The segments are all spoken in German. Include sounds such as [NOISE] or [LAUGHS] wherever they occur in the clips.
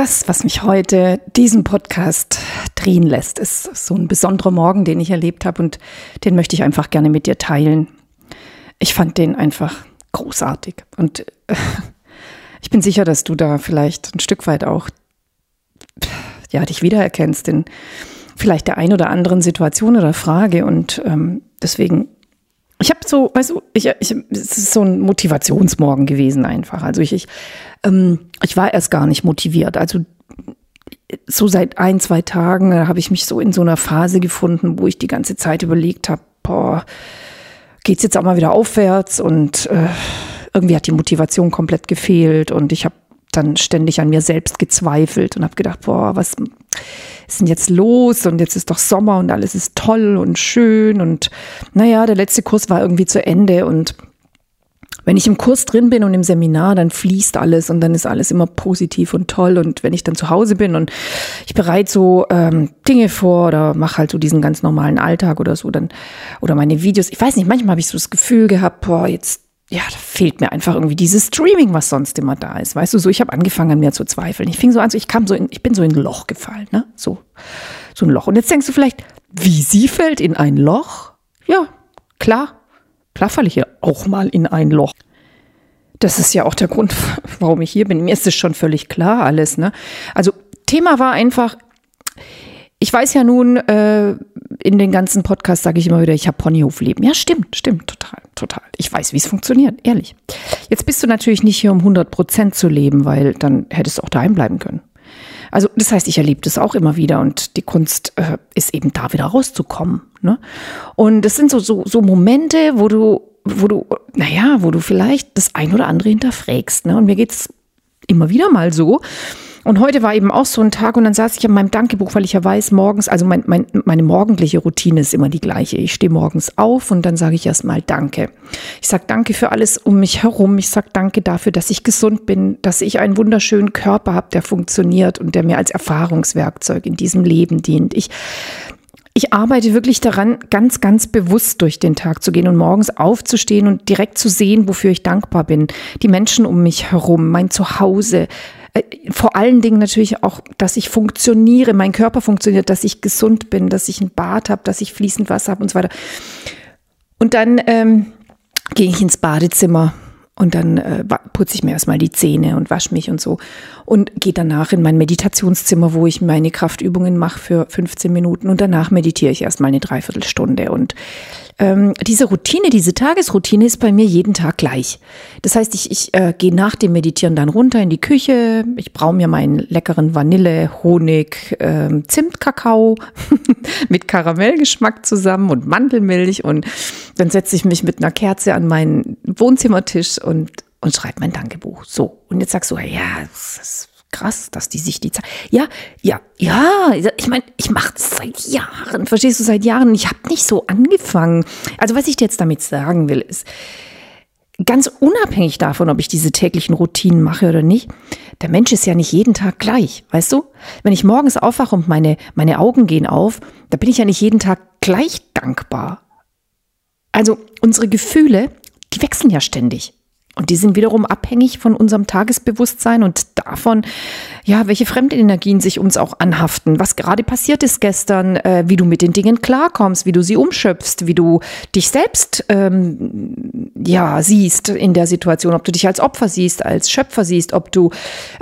Das, was mich heute diesen Podcast drehen lässt, ist so ein besonderer Morgen, den ich erlebt habe und den möchte ich einfach gerne mit dir teilen. Ich fand den einfach großartig und äh, [LAUGHS] ich bin sicher, dass du da vielleicht ein Stück weit auch ja, dich wiedererkennst in vielleicht der ein oder anderen Situation oder Frage und ähm, deswegen ich habe so, weißt du, ich, ich, es ist so ein Motivationsmorgen gewesen einfach. Also ich, ich, ähm, ich war erst gar nicht motiviert. Also so seit ein, zwei Tagen habe ich mich so in so einer Phase gefunden, wo ich die ganze Zeit überlegt habe, boah, geht's jetzt auch mal wieder aufwärts und äh, irgendwie hat die Motivation komplett gefehlt und ich habe dann ständig an mir selbst gezweifelt und habe gedacht, boah, was ist denn jetzt los? Und jetzt ist doch Sommer und alles ist toll und schön. Und naja, der letzte Kurs war irgendwie zu Ende. Und wenn ich im Kurs drin bin und im Seminar, dann fließt alles und dann ist alles immer positiv und toll. Und wenn ich dann zu Hause bin und ich bereite so ähm, Dinge vor oder mache halt so diesen ganz normalen Alltag oder so, dann oder meine Videos, ich weiß nicht, manchmal habe ich so das Gefühl gehabt, boah, jetzt ja, da fehlt mir einfach irgendwie dieses Streaming, was sonst immer da ist. Weißt du, so ich habe angefangen an mir zu zweifeln. Ich fing so an, so ich kam so in, ich bin so in ein Loch gefallen, ne? So, so ein Loch. Und jetzt denkst du vielleicht, wie sie fällt in ein Loch? Ja, klar, klar falle ich hier auch mal in ein Loch. Das ist ja auch der Grund, [LAUGHS] warum ich hier bin. Mir ist es schon völlig klar alles, ne? Also Thema war einfach, ich weiß ja nun, äh, in den ganzen Podcasts sage ich immer wieder, ich habe Ponyhofleben. Ja, stimmt, stimmt, total, total. Ich weiß, wie es funktioniert, ehrlich. Jetzt bist du natürlich nicht hier, um 100 Prozent zu leben, weil dann hättest du auch daheim bleiben können. Also das heißt, ich erlebe das auch immer wieder und die Kunst äh, ist eben da wieder rauszukommen. Ne? Und das sind so, so, so Momente, wo du, wo du, naja, wo du vielleicht das ein oder andere hinterfragst. Ne? Und mir geht's immer wieder mal so, und heute war eben auch so ein Tag und dann saß ich an meinem Dankebuch, weil ich ja weiß, morgens, also mein, mein, meine morgendliche Routine ist immer die gleiche. Ich stehe morgens auf und dann sage ich erstmal Danke. Ich sage Danke für alles um mich herum. Ich sage Danke dafür, dass ich gesund bin, dass ich einen wunderschönen Körper habe, der funktioniert und der mir als Erfahrungswerkzeug in diesem Leben dient. Ich ich arbeite wirklich daran, ganz, ganz bewusst durch den Tag zu gehen und morgens aufzustehen und direkt zu sehen, wofür ich dankbar bin. Die Menschen um mich herum, mein Zuhause, vor allen Dingen natürlich auch, dass ich funktioniere, mein Körper funktioniert, dass ich gesund bin, dass ich ein Bad habe, dass ich fließend Wasser habe und so weiter. Und dann ähm, gehe ich ins Badezimmer und dann äh, putze ich mir erstmal die Zähne und wasche mich und so. Und gehe danach in mein Meditationszimmer, wo ich meine Kraftübungen mache für 15 Minuten. Und danach meditiere ich erstmal eine Dreiviertelstunde. Und ähm, diese Routine, diese Tagesroutine ist bei mir jeden Tag gleich. Das heißt, ich, ich äh, gehe nach dem Meditieren dann runter in die Küche. Ich braue mir meinen leckeren Vanille, Honig, ähm, Zimtkakao [LAUGHS] mit Karamellgeschmack zusammen und Mandelmilch. Und dann setze ich mich mit einer Kerze an meinen Wohnzimmertisch und, und schreibe mein Dankebuch. So. Und jetzt sagst du, ja, das ist krass, dass die sich die Zeit. Ja, ja, ja. Ich meine, ich mache das seit Jahren. Verstehst du, seit Jahren. Ich habe nicht so angefangen. Also, was ich dir jetzt damit sagen will, ist, ganz unabhängig davon, ob ich diese täglichen Routinen mache oder nicht, der Mensch ist ja nicht jeden Tag gleich, weißt du? Wenn ich morgens aufwache und meine, meine Augen gehen auf, da bin ich ja nicht jeden Tag gleich dankbar. Also unsere Gefühle, die wechseln ja ständig. Und die sind wiederum abhängig von unserem Tagesbewusstsein und davon, ja, welche Fremdenergien sich uns auch anhaften, was gerade passiert ist gestern, äh, wie du mit den Dingen klarkommst, wie du sie umschöpfst, wie du dich selbst ähm, ja siehst in der Situation, ob du dich als Opfer siehst, als Schöpfer siehst, ob du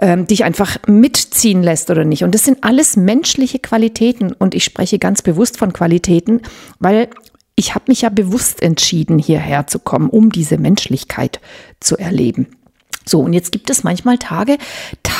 ähm, dich einfach mitziehen lässt oder nicht. Und das sind alles menschliche Qualitäten. Und ich spreche ganz bewusst von Qualitäten, weil ich habe mich ja bewusst entschieden, hierher zu kommen, um diese Menschlichkeit zu erleben. So, und jetzt gibt es manchmal Tage, da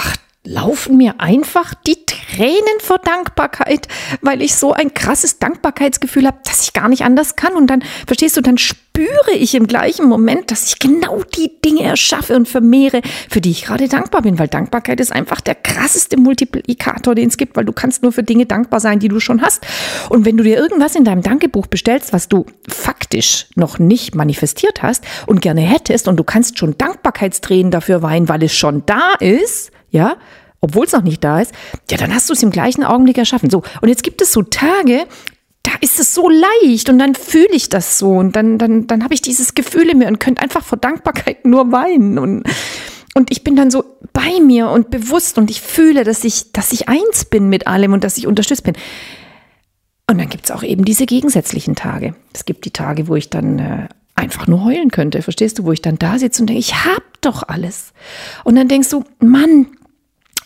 laufen mir einfach die Tränen vor Dankbarkeit, weil ich so ein krasses Dankbarkeitsgefühl habe, dass ich gar nicht anders kann. Und dann, verstehst du, dann spüre ich im gleichen Moment, dass ich genau die Dinge erschaffe und vermehre, für die ich gerade dankbar bin, weil Dankbarkeit ist einfach der krasseste Multiplikator, den es gibt, weil du kannst nur für Dinge dankbar sein, die du schon hast. Und wenn du dir irgendwas in deinem Dankebuch bestellst, was du faktisch noch nicht manifestiert hast und gerne hättest und du kannst schon Dankbarkeitstränen dafür weinen, weil es schon da ist, ja, obwohl es noch nicht da ist, ja, dann hast du es im gleichen Augenblick erschaffen. So, und jetzt gibt es so Tage, da ist es so leicht und dann fühle ich das so und dann, dann, dann habe ich dieses Gefühl in mir und könnte einfach vor Dankbarkeit nur weinen und, und ich bin dann so bei mir und bewusst und ich fühle, dass ich, dass ich eins bin mit allem und dass ich unterstützt bin. Und dann gibt es auch eben diese gegensätzlichen Tage. Es gibt die Tage, wo ich dann äh, einfach nur heulen könnte, verstehst du, wo ich dann da sitze und denke, ich hab doch alles. Und dann denkst du, Mann,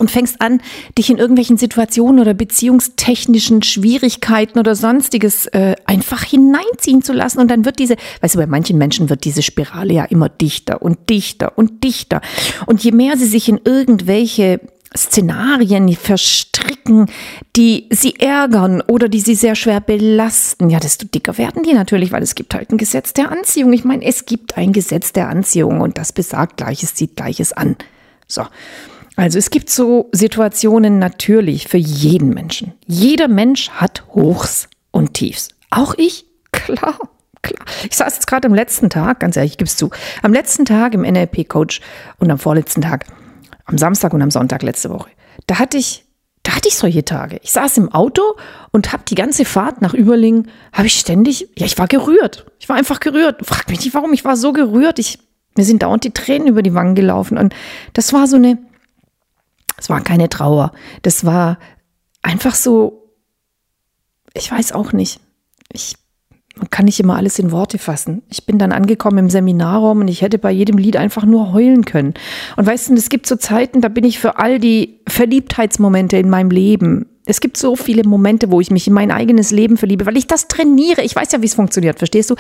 und fängst an, dich in irgendwelchen Situationen oder beziehungstechnischen Schwierigkeiten oder sonstiges äh, einfach hineinziehen zu lassen. Und dann wird diese, weißt du, bei manchen Menschen wird diese Spirale ja immer dichter und dichter und dichter. Und je mehr sie sich in irgendwelche Szenarien verstricken, die sie ärgern oder die sie sehr schwer belasten, ja, desto dicker werden die natürlich, weil es gibt halt ein Gesetz der Anziehung. Ich meine, es gibt ein Gesetz der Anziehung und das besagt, Gleiches zieht Gleiches an. So. Also es gibt so Situationen natürlich für jeden Menschen. Jeder Mensch hat Hochs und Tiefs. Auch ich, [LAUGHS] klar. Klar. Ich saß jetzt gerade am letzten Tag, ganz ehrlich, gib's zu, am letzten Tag im NLP-Coach und am vorletzten Tag, am Samstag und am Sonntag letzte Woche. Da hatte ich, da hatte ich solche Tage. Ich saß im Auto und habe die ganze Fahrt nach Überlingen, habe ich ständig, ja, ich war gerührt. Ich war einfach gerührt. Frag mich nicht, warum. Ich war so gerührt. Ich, mir sind dauernd die Tränen über die Wangen gelaufen. Und das war so eine, es war keine Trauer. Das war einfach so, ich weiß auch nicht. Ich man kann nicht immer alles in Worte fassen. Ich bin dann angekommen im Seminarraum und ich hätte bei jedem Lied einfach nur heulen können. Und weißt du, es gibt so Zeiten, da bin ich für all die Verliebtheitsmomente in meinem Leben. Es gibt so viele Momente, wo ich mich in mein eigenes Leben verliebe, weil ich das trainiere. Ich weiß ja, wie es funktioniert, verstehst du?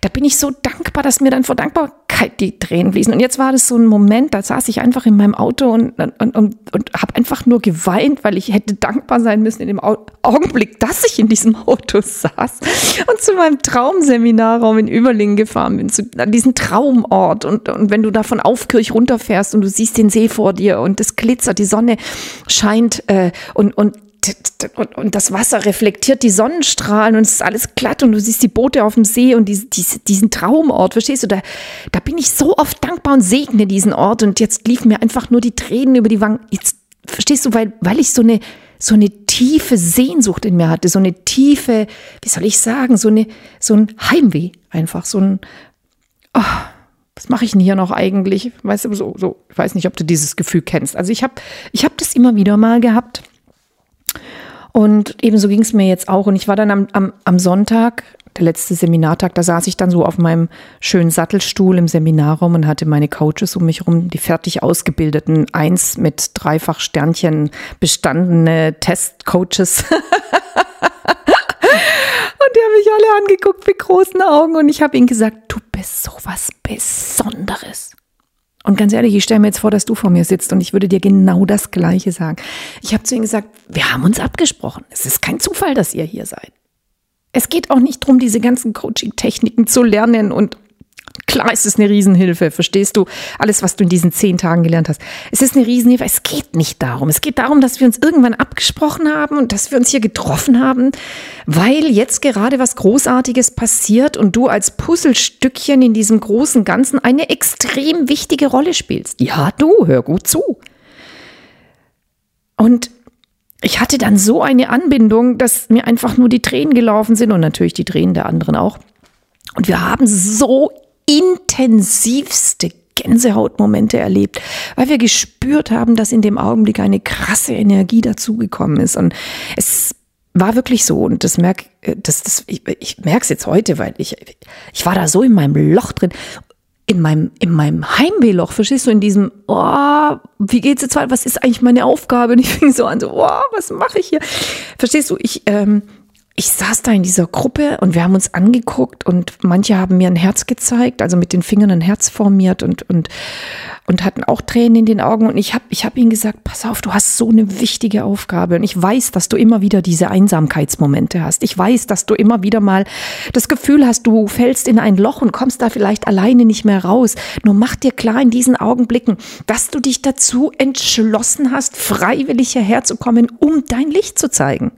Da bin ich so dankbar, dass mir dann vor Dankbarkeit die Tränen fließen. Und jetzt war das so ein Moment, da saß ich einfach in meinem Auto und, und, und, und habe einfach nur geweint, weil ich hätte dankbar sein müssen in dem Augenblick, dass ich in diesem Auto saß und zu meinem Traumseminarraum in Überlingen gefahren bin, zu diesem Traumort. Und, und wenn du da von Aufkirch runterfährst und du siehst den See vor dir und es glitzert, die Sonne scheint äh, und, und und, und das Wasser reflektiert die Sonnenstrahlen und es ist alles glatt und du siehst die Boote auf dem See und diese, diese, diesen Traumort, verstehst du? Da, da bin ich so oft dankbar und segne diesen Ort und jetzt liefen mir einfach nur die Tränen über die Wangen. Jetzt, verstehst du, weil, weil ich so eine, so eine tiefe Sehnsucht in mir hatte, so eine tiefe, wie soll ich sagen, so eine, so ein Heimweh einfach, so ein, oh, was mache ich denn hier noch eigentlich? Weißt du, so, so, ich weiß nicht, ob du dieses Gefühl kennst. Also ich habe, ich habe das immer wieder mal gehabt und ebenso ging es mir jetzt auch. Und ich war dann am, am, am Sonntag, der letzte Seminartag, da saß ich dann so auf meinem schönen Sattelstuhl im Seminarraum und hatte meine Coaches um mich herum, die fertig ausgebildeten, eins mit dreifach Sternchen bestandene Testcoaches. [LAUGHS] und die haben mich alle angeguckt mit großen Augen und ich habe ihnen gesagt, du bist so was Besonderes. Und ganz ehrlich, ich stelle mir jetzt vor, dass du vor mir sitzt und ich würde dir genau das Gleiche sagen. Ich habe zu ihnen gesagt, wir haben uns abgesprochen. Es ist kein Zufall, dass ihr hier seid. Es geht auch nicht darum, diese ganzen Coaching-Techniken zu lernen und Klar ist es eine Riesenhilfe, verstehst du? Alles, was du in diesen zehn Tagen gelernt hast. Es ist eine Riesenhilfe. Es geht nicht darum. Es geht darum, dass wir uns irgendwann abgesprochen haben und dass wir uns hier getroffen haben, weil jetzt gerade was Großartiges passiert und du als Puzzlestückchen in diesem großen Ganzen eine extrem wichtige Rolle spielst. Ja, du, hör gut zu. Und ich hatte dann so eine Anbindung, dass mir einfach nur die Tränen gelaufen sind und natürlich die Tränen der anderen auch. Und wir haben so intensivste Gänsehautmomente erlebt, weil wir gespürt haben, dass in dem Augenblick eine krasse Energie dazugekommen ist. Und es war wirklich so. Und das merk, das, das, ich, ich merke es jetzt heute, weil ich, ich war da so in meinem Loch drin in meinem, in meinem Heimwehloch, verstehst du, in diesem, oh, wie geht's jetzt weiter, was ist eigentlich meine Aufgabe? Und ich fing so an, so, oh, was mache ich hier? Verstehst du, ich, ähm, ich saß da in dieser Gruppe und wir haben uns angeguckt und manche haben mir ein Herz gezeigt, also mit den Fingern ein Herz formiert und, und, und hatten auch Tränen in den Augen. Und ich habe ich hab ihnen gesagt, pass auf, du hast so eine wichtige Aufgabe. Und ich weiß, dass du immer wieder diese Einsamkeitsmomente hast. Ich weiß, dass du immer wieder mal das Gefühl hast, du fällst in ein Loch und kommst da vielleicht alleine nicht mehr raus. Nur mach dir klar in diesen Augenblicken, dass du dich dazu entschlossen hast, freiwillig hierher zu kommen, um dein Licht zu zeigen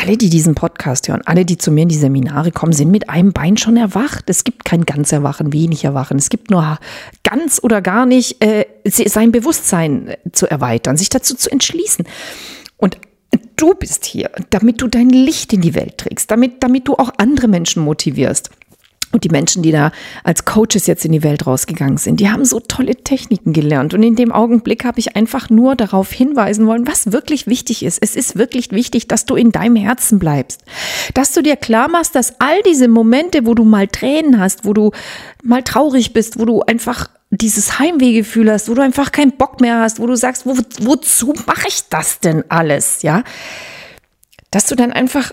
alle, die diesen Podcast hören, alle, die zu mir in die Seminare kommen, sind mit einem Bein schon erwacht. Es gibt kein ganz Erwachen, wenig Erwachen. Es gibt nur ganz oder gar nicht äh, sein Bewusstsein äh, zu erweitern, sich dazu zu entschließen. Und du bist hier, damit du dein Licht in die Welt trägst, damit, damit du auch andere Menschen motivierst. Und die Menschen, die da als Coaches jetzt in die Welt rausgegangen sind, die haben so tolle Techniken gelernt. Und in dem Augenblick habe ich einfach nur darauf hinweisen wollen, was wirklich wichtig ist. Es ist wirklich wichtig, dass du in deinem Herzen bleibst. Dass du dir klar machst, dass all diese Momente, wo du mal Tränen hast, wo du mal traurig bist, wo du einfach dieses Heimwehgefühl hast, wo du einfach keinen Bock mehr hast, wo du sagst, wo, wozu mache ich das denn alles? Ja, dass du dann einfach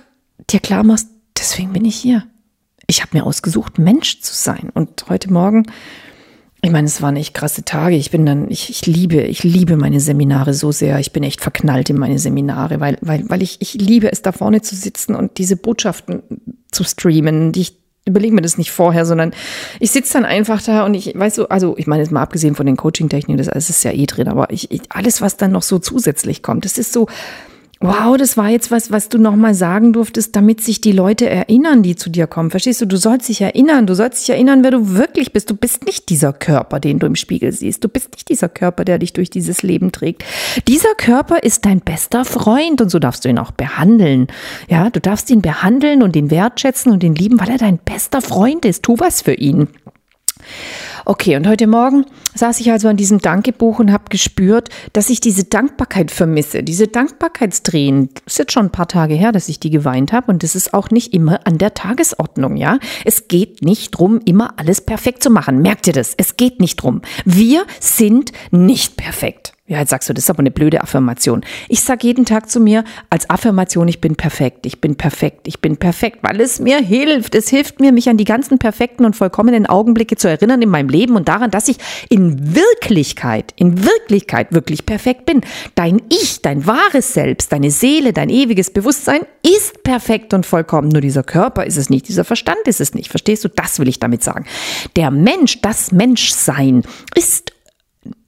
dir klar machst, deswegen bin ich hier ich habe mir ausgesucht, Mensch zu sein. Und heute Morgen, ich meine, es waren echt krasse Tage. Ich bin dann, ich, ich liebe, ich liebe meine Seminare so sehr. Ich bin echt verknallt in meine Seminare, weil, weil, weil ich, ich liebe es, da vorne zu sitzen und diese Botschaften zu streamen, die ich überlege mir das nicht vorher, sondern ich sitze dann einfach da und ich weiß so, also ich meine jetzt mal abgesehen von den Coaching-Techniken, das ist ja eh drin, aber ich, alles, was dann noch so zusätzlich kommt, das ist so, Wow, das war jetzt was, was du nochmal sagen durftest, damit sich die Leute erinnern, die zu dir kommen. Verstehst du? Du sollst dich erinnern. Du sollst dich erinnern, wer du wirklich bist. Du bist nicht dieser Körper, den du im Spiegel siehst. Du bist nicht dieser Körper, der dich durch dieses Leben trägt. Dieser Körper ist dein bester Freund und so darfst du ihn auch behandeln. Ja, du darfst ihn behandeln und ihn wertschätzen und ihn lieben, weil er dein bester Freund ist. Tu was für ihn. Okay, und heute Morgen saß ich also an diesem Dankebuch und habe gespürt, dass ich diese Dankbarkeit vermisse. Diese Dankbarkeitstränen, ist jetzt schon ein paar Tage her, dass ich die geweint habe und das ist auch nicht immer an der Tagesordnung, ja? Es geht nicht drum, immer alles perfekt zu machen. Merkt ihr das? Es geht nicht drum. Wir sind nicht perfekt. Ja, jetzt sagst du, das ist aber eine blöde Affirmation. Ich sage jeden Tag zu mir als Affirmation, ich bin perfekt, ich bin perfekt, ich bin perfekt, weil es mir hilft. Es hilft mir, mich an die ganzen perfekten und vollkommenen Augenblicke zu erinnern in meinem Leben und daran, dass ich in Wirklichkeit, in Wirklichkeit wirklich perfekt bin. Dein Ich, dein wahres Selbst, deine Seele, dein ewiges Bewusstsein ist perfekt und vollkommen. Nur dieser Körper ist es nicht, dieser Verstand ist es nicht. Verstehst du? Das will ich damit sagen. Der Mensch, das Menschsein ist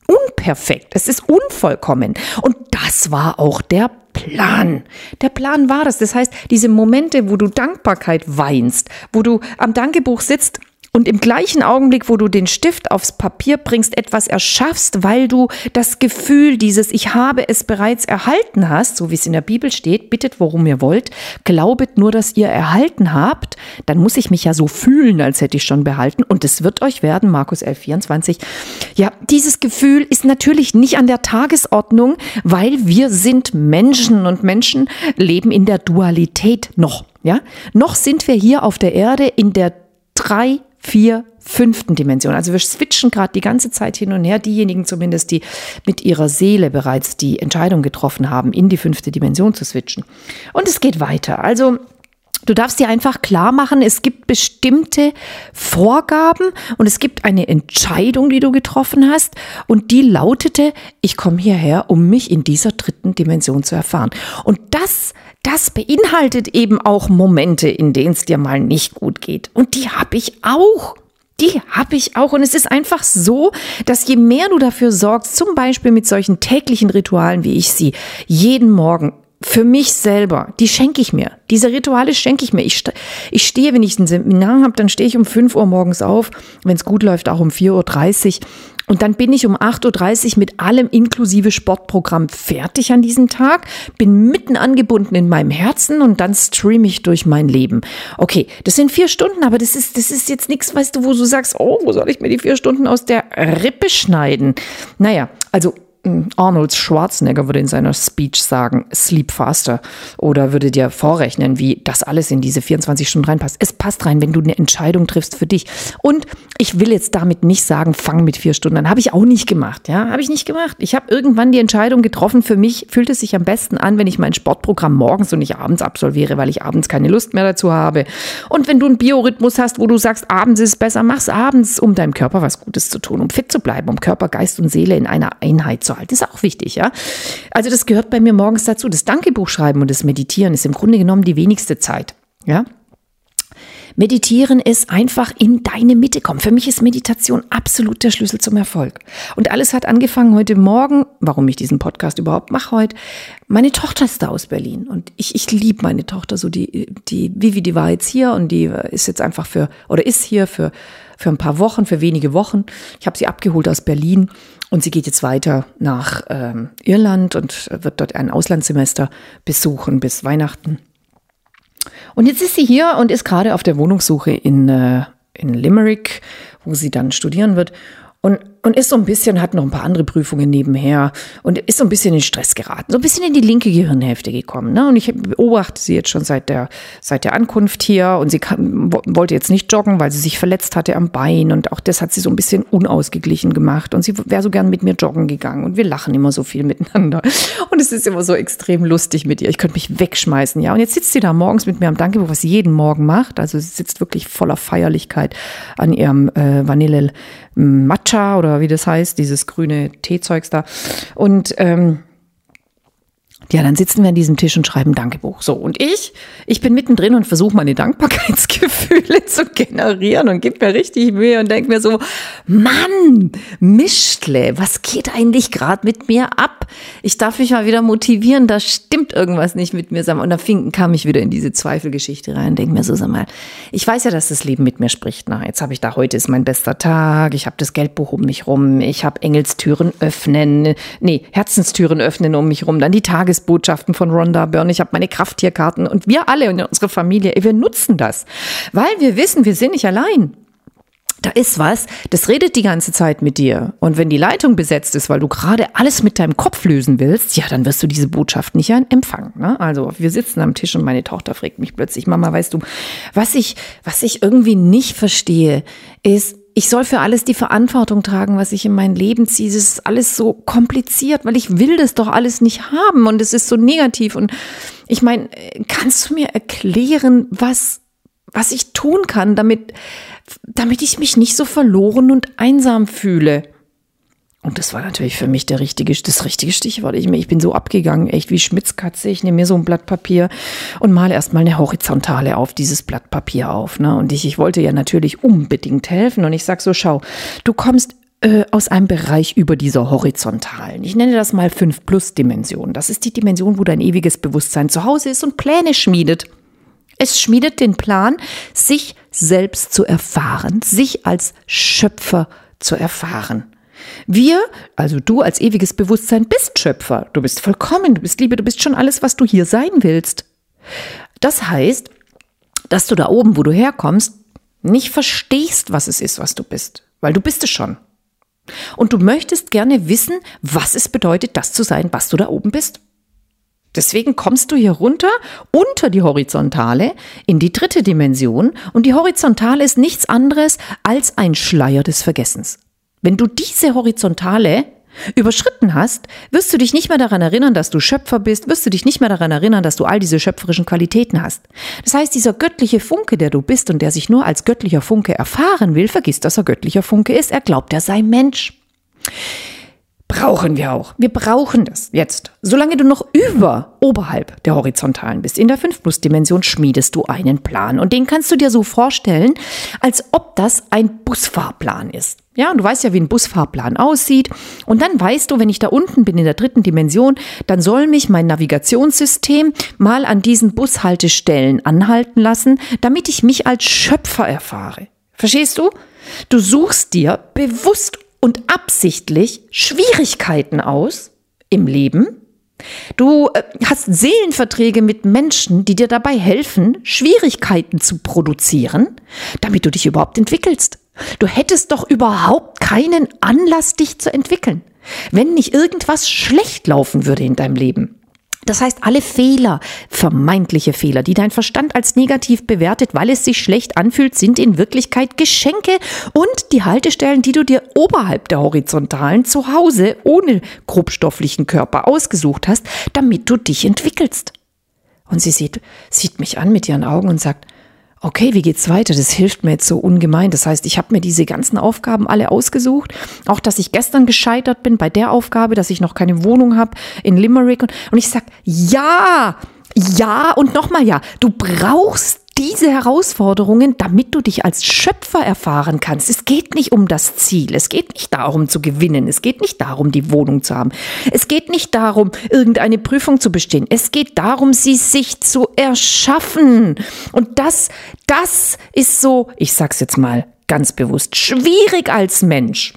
unperfekt, es ist unvollkommen. Und das war auch der Plan. Der Plan war das. Das heißt, diese Momente, wo du Dankbarkeit weinst, wo du am Dankebuch sitzt und im gleichen Augenblick, wo du den Stift aufs Papier bringst, etwas erschaffst, weil du das Gefühl dieses Ich habe es bereits erhalten hast, so wie es in der Bibel steht, bittet, worum ihr wollt, glaubet nur, dass ihr erhalten habt, dann muss ich mich ja so fühlen, als hätte ich schon behalten und es wird euch werden, Markus 11, 24. Ja, dieses Gefühl ist natürlich nicht an der Tagesordnung, weil wir sind Menschen und Menschen leben in der Dualität noch. Ja, noch sind wir hier auf der Erde in der drei vier, fünften Dimension. Also wir switchen gerade die ganze Zeit hin und her, diejenigen zumindest, die mit ihrer Seele bereits die Entscheidung getroffen haben, in die fünfte Dimension zu switchen. Und es geht weiter. Also Du darfst dir einfach klar machen, es gibt bestimmte Vorgaben und es gibt eine Entscheidung, die du getroffen hast und die lautete, ich komme hierher, um mich in dieser dritten Dimension zu erfahren. Und das, das beinhaltet eben auch Momente, in denen es dir mal nicht gut geht. Und die habe ich auch. Die habe ich auch. Und es ist einfach so, dass je mehr du dafür sorgst, zum Beispiel mit solchen täglichen Ritualen, wie ich sie jeden Morgen für mich selber, die schenke ich mir. Diese Rituale schenke ich mir. Ich, ich stehe, wenn ich ein Seminar habe, dann stehe ich um 5 Uhr morgens auf, wenn es gut läuft, auch um 4.30 Uhr. Und dann bin ich um 8.30 Uhr mit allem inklusive Sportprogramm fertig an diesem Tag, bin mitten angebunden in meinem Herzen und dann streame ich durch mein Leben. Okay, das sind vier Stunden, aber das ist, das ist jetzt nichts, weißt du, wo du sagst, oh, wo soll ich mir die vier Stunden aus der Rippe schneiden? Naja, also Arnold Schwarzenegger würde in seiner Speech sagen, sleep faster oder würde dir vorrechnen, wie das alles in diese 24 Stunden reinpasst. Es passt rein, wenn du eine Entscheidung triffst für dich. Und ich will jetzt damit nicht sagen, fang mit vier Stunden an. Habe ich auch nicht gemacht, ja, habe ich nicht gemacht. Ich habe irgendwann die Entscheidung getroffen, für mich fühlt es sich am besten an, wenn ich mein Sportprogramm morgens und nicht abends absolviere, weil ich abends keine Lust mehr dazu habe. Und wenn du einen Biorhythmus hast, wo du sagst, abends ist es besser, mach's abends, um deinem Körper was Gutes zu tun, um fit zu bleiben, um Körper, Geist und Seele in einer Einheit zu halten. Das ist auch wichtig, ja. Also das gehört bei mir morgens dazu. Das Dankebuch schreiben und das Meditieren ist im Grunde genommen die wenigste Zeit, ja. Meditieren ist einfach in deine Mitte kommen. Für mich ist Meditation absolut der Schlüssel zum Erfolg. Und alles hat angefangen heute Morgen, warum ich diesen Podcast überhaupt mache heute. Meine Tochter ist da aus Berlin und ich, ich liebe meine Tochter so. Die, die Vivi, die war jetzt hier und die ist jetzt einfach für, oder ist hier für, für ein paar Wochen, für wenige Wochen. Ich habe sie abgeholt aus Berlin und sie geht jetzt weiter nach ähm, Irland und wird dort ein Auslandssemester besuchen bis Weihnachten. Und jetzt ist sie hier und ist gerade auf der Wohnungssuche in, äh, in Limerick, wo sie dann studieren wird. Und und ist so ein bisschen, hat noch ein paar andere Prüfungen nebenher und ist so ein bisschen in Stress geraten, so ein bisschen in die linke Gehirnhälfte gekommen. Ne? Und ich beobachte sie jetzt schon seit der, seit der Ankunft hier und sie kann, wollte jetzt nicht joggen, weil sie sich verletzt hatte am Bein und auch das hat sie so ein bisschen unausgeglichen gemacht und sie wäre so gern mit mir joggen gegangen und wir lachen immer so viel [LAUGHS] miteinander und es ist immer so extrem lustig mit ihr. Ich könnte mich wegschmeißen, ja. Und jetzt sitzt sie da morgens mit mir am Dankebuch, was sie jeden Morgen macht. Also sie sitzt wirklich voller Feierlichkeit an ihrem äh, Vanille Matcha oder wie das heißt, dieses grüne Teezeugs da. Und ähm, ja, dann sitzen wir an diesem Tisch und schreiben Dankebuch. So, und ich, ich bin mittendrin und versuche meine Dankbarkeitsgefühle [LAUGHS] zu generieren und gebe mir richtig Mühe und denke mir so, Mann, Mischtle, was geht eigentlich gerade mit mir ab? Ich darf mich mal wieder motivieren, da stimmt irgendwas nicht mit mir. Und da fing, kam ich wieder in diese Zweifelgeschichte rein, denke mir so, sag mal, ich weiß ja, dass das Leben mit mir spricht. Na, jetzt habe ich da, heute ist mein bester Tag, ich habe das Geldbuch um mich rum, ich habe Engelstüren öffnen, nee, Herzenstüren öffnen um mich rum, dann die Tages Tagesbotschaften von Rhonda Byrne, ich habe meine Krafttierkarten und wir alle in unserer Familie, wir nutzen das, weil wir wissen, wir sind nicht allein. Da ist was, das redet die ganze Zeit mit dir. Und wenn die Leitung besetzt ist, weil du gerade alles mit deinem Kopf lösen willst, ja, dann wirst du diese Botschaft nicht empfangen. Ne? Also wir sitzen am Tisch und meine Tochter fragt mich plötzlich, Mama, weißt du, was ich, was ich irgendwie nicht verstehe, ist, ich soll für alles die Verantwortung tragen, was ich in mein Leben ziehe. Es ist alles so kompliziert, weil ich will das doch alles nicht haben und es ist so negativ. Und ich meine, kannst du mir erklären, was, was ich tun kann, damit, damit ich mich nicht so verloren und einsam fühle? Und das war natürlich für mich der richtige, das richtige Stichwort. Ich, ich bin so abgegangen, echt wie Schmitzkatze. Ich nehme mir so ein Blatt Papier und male erstmal eine Horizontale auf dieses Blatt Papier auf. Ne? Und ich, ich wollte ja natürlich unbedingt helfen. Und ich sag so, schau, du kommst äh, aus einem Bereich über dieser horizontalen. Ich nenne das mal 5 plus Dimension. Das ist die Dimension, wo dein ewiges Bewusstsein zu Hause ist und Pläne schmiedet. Es schmiedet den Plan, sich selbst zu erfahren, sich als Schöpfer zu erfahren. Wir, also du als ewiges Bewusstsein, bist Schöpfer. Du bist vollkommen, du bist Liebe, du bist schon alles, was du hier sein willst. Das heißt, dass du da oben, wo du herkommst, nicht verstehst, was es ist, was du bist, weil du bist es schon. Und du möchtest gerne wissen, was es bedeutet, das zu sein, was du da oben bist. Deswegen kommst du hier runter unter die Horizontale in die dritte Dimension und die Horizontale ist nichts anderes als ein Schleier des Vergessens. Wenn du diese Horizontale überschritten hast, wirst du dich nicht mehr daran erinnern, dass du Schöpfer bist, wirst du dich nicht mehr daran erinnern, dass du all diese schöpferischen Qualitäten hast. Das heißt, dieser göttliche Funke, der du bist und der sich nur als göttlicher Funke erfahren will, vergisst, dass er göttlicher Funke ist. Er glaubt, er sei Mensch. Brauchen wir auch. Wir brauchen das jetzt. Solange du noch über, oberhalb der Horizontalen bist, in der 5-Plus-Dimension, schmiedest du einen Plan. Und den kannst du dir so vorstellen, als ob das ein Busfahrplan ist. Ja, du weißt ja, wie ein Busfahrplan aussieht. Und dann weißt du, wenn ich da unten bin in der dritten Dimension, dann soll mich mein Navigationssystem mal an diesen Bushaltestellen anhalten lassen, damit ich mich als Schöpfer erfahre. Verstehst du? Du suchst dir bewusst und absichtlich Schwierigkeiten aus im Leben. Du äh, hast Seelenverträge mit Menschen, die dir dabei helfen, Schwierigkeiten zu produzieren, damit du dich überhaupt entwickelst. Du hättest doch überhaupt keinen Anlass, dich zu entwickeln, wenn nicht irgendwas schlecht laufen würde in deinem Leben. Das heißt, alle Fehler, vermeintliche Fehler, die dein Verstand als negativ bewertet, weil es sich schlecht anfühlt, sind in Wirklichkeit Geschenke und die Haltestellen, die du dir oberhalb der horizontalen zu Hause ohne grobstofflichen Körper ausgesucht hast, damit du dich entwickelst. Und sie sieht, sieht mich an mit ihren Augen und sagt, okay, wie geht's weiter? Das hilft mir jetzt so ungemein. Das heißt, ich habe mir diese ganzen Aufgaben alle ausgesucht. Auch, dass ich gestern gescheitert bin bei der Aufgabe, dass ich noch keine Wohnung habe in Limerick. Und, und ich sag, ja, ja und nochmal ja. Du brauchst diese Herausforderungen, damit du dich als Schöpfer erfahren kannst. Es geht nicht um das Ziel. Es geht nicht darum zu gewinnen. Es geht nicht darum, die Wohnung zu haben. Es geht nicht darum, irgendeine Prüfung zu bestehen. Es geht darum, sie sich zu erschaffen. Und das, das ist so, ich sag's jetzt mal ganz bewusst, schwierig als Mensch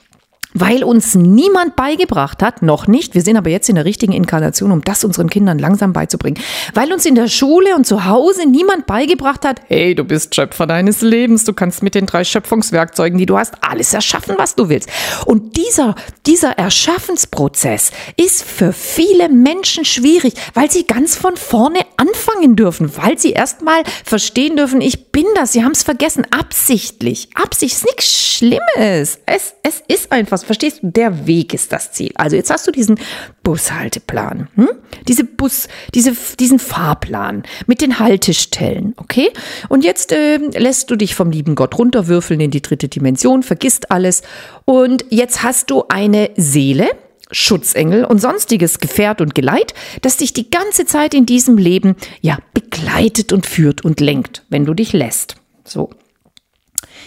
weil uns niemand beigebracht hat, noch nicht, wir sind aber jetzt in der richtigen Inkarnation, um das unseren Kindern langsam beizubringen, weil uns in der Schule und zu Hause niemand beigebracht hat, hey, du bist Schöpfer deines Lebens, du kannst mit den drei Schöpfungswerkzeugen, die du hast, alles erschaffen, was du willst. Und dieser, dieser Erschaffensprozess ist für viele Menschen schwierig, weil sie ganz von vorne anfangen dürfen, weil sie erstmal verstehen dürfen, ich bin das, sie haben es vergessen, absichtlich. Absicht ist nichts Schlimmes. Es, es ist einfach aus. Verstehst du? Der Weg ist das Ziel. Also jetzt hast du diesen Bushalteplan, hm? diese Bus, diese, diesen Fahrplan mit den Haltestellen, okay? Und jetzt äh, lässt du dich vom lieben Gott runterwürfeln in die dritte Dimension, vergisst alles und jetzt hast du eine Seele, Schutzengel und sonstiges Gefährt und Geleit, das dich die ganze Zeit in diesem Leben ja begleitet und führt und lenkt, wenn du dich lässt. So.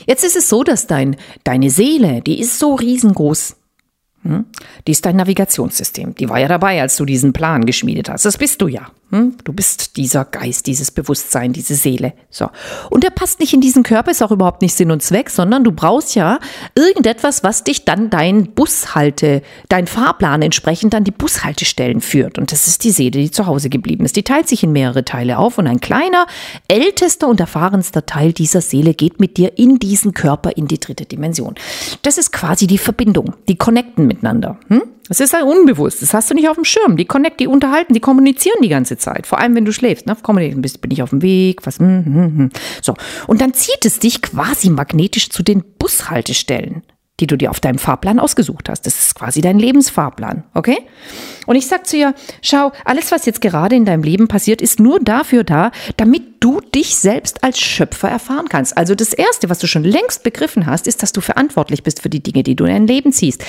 Jetzt ist es so, dass dein, deine Seele, die ist so riesengroß. Hm? Die ist dein Navigationssystem. Die war ja dabei, als du diesen Plan geschmiedet hast. Das bist du ja. Hm? Du bist dieser Geist, dieses Bewusstsein, diese Seele. So. Und der passt nicht in diesen Körper, ist auch überhaupt nicht Sinn und Zweck, sondern du brauchst ja irgendetwas, was dich dann dein Bushalte, dein Fahrplan entsprechend an die Bushaltestellen führt. Und das ist die Seele, die zu Hause geblieben ist. Die teilt sich in mehrere Teile auf und ein kleiner, ältester und erfahrenster Teil dieser Seele geht mit dir in diesen Körper in die dritte Dimension. Das ist quasi die Verbindung. Die connecten miteinander. Hm? Das ist halt unbewusst. Das hast du nicht auf dem Schirm. Die connect, die unterhalten, die kommunizieren die ganze Zeit. Vor allem, wenn du schläfst. Ne? Bist, bin ich auf dem Weg? Was? Hm, hm, hm. So. Und dann zieht es dich quasi magnetisch zu den Bushaltestellen, die du dir auf deinem Fahrplan ausgesucht hast. Das ist quasi dein Lebensfahrplan. Okay? Und ich sag zu ihr, schau, alles, was jetzt gerade in deinem Leben passiert, ist nur dafür da, damit du dich selbst als Schöpfer erfahren kannst. Also das Erste, was du schon längst begriffen hast, ist, dass du verantwortlich bist für die Dinge, die du in dein Leben ziehst.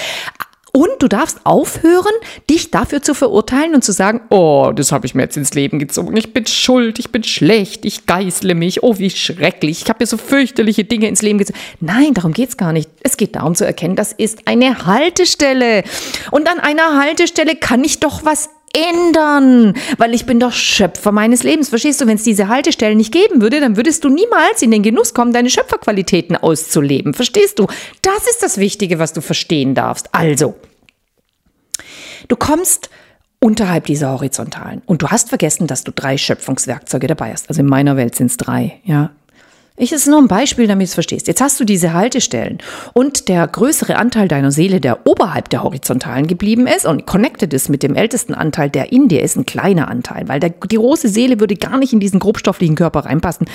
Und du darfst aufhören, dich dafür zu verurteilen und zu sagen, oh, das habe ich mir jetzt ins Leben gezogen. Ich bin schuld, ich bin schlecht, ich geißle mich, oh, wie schrecklich, ich habe mir so fürchterliche Dinge ins Leben gezogen. Nein, darum geht's gar nicht. Es geht darum zu erkennen, das ist eine Haltestelle. Und an einer Haltestelle kann ich doch was ändern, weil ich bin doch Schöpfer meines Lebens. Verstehst du, wenn es diese Haltestellen nicht geben würde, dann würdest du niemals in den Genuss kommen, deine Schöpferqualitäten auszuleben. Verstehst du? Das ist das Wichtige, was du verstehen darfst. Also, du kommst unterhalb dieser horizontalen und du hast vergessen, dass du drei Schöpfungswerkzeuge dabei hast. Also in meiner Welt sind es drei, ja. Ich ist nur ein Beispiel, damit du es verstehst. Jetzt hast du diese Haltestellen und der größere Anteil deiner Seele, der oberhalb der horizontalen geblieben ist und connected ist mit dem ältesten Anteil, der in dir ist, ein kleiner Anteil, weil der, die große Seele würde gar nicht in diesen grobstofflichen Körper reinpassen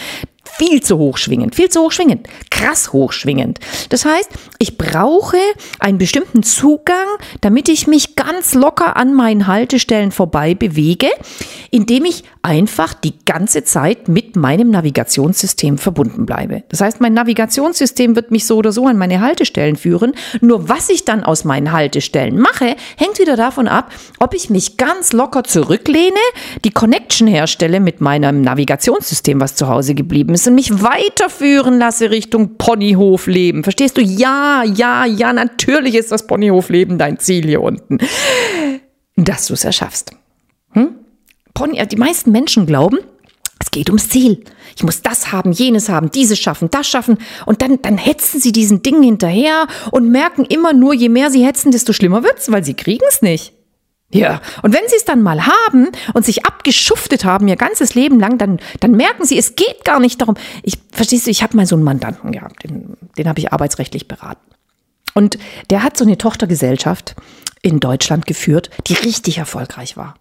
viel zu hoch schwingend, viel zu hoch schwingend, krass hoch schwingend. Das heißt, ich brauche einen bestimmten Zugang, damit ich mich ganz locker an meinen Haltestellen vorbei bewege, indem ich einfach die ganze Zeit mit meinem Navigationssystem verbunden bleibe. Das heißt, mein Navigationssystem wird mich so oder so an meine Haltestellen führen. Nur was ich dann aus meinen Haltestellen mache, hängt wieder davon ab, ob ich mich ganz locker zurücklehne, die Connection herstelle mit meinem Navigationssystem, was zu Hause geblieben ist ist und mich weiterführen lasse Richtung Ponyhofleben. Verstehst du? Ja, ja, ja, natürlich ist das Ponyhofleben dein Ziel hier unten. Dass du es erschaffst. Hm? Pony, die meisten Menschen glauben, es geht ums Ziel. Ich muss das haben, jenes haben, dieses schaffen, das schaffen. Und dann, dann hetzen sie diesen Dingen hinterher und merken immer nur, je mehr sie hetzen, desto schlimmer wird's, weil sie kriegen es nicht. Ja, und wenn sie es dann mal haben und sich abgeschuftet haben ihr ganzes Leben lang, dann, dann merken sie, es geht gar nicht darum. Ich verstehst du, ich habe mal so einen Mandanten gehabt, den, den habe ich arbeitsrechtlich beraten. Und der hat so eine Tochtergesellschaft in Deutschland geführt, die richtig erfolgreich war.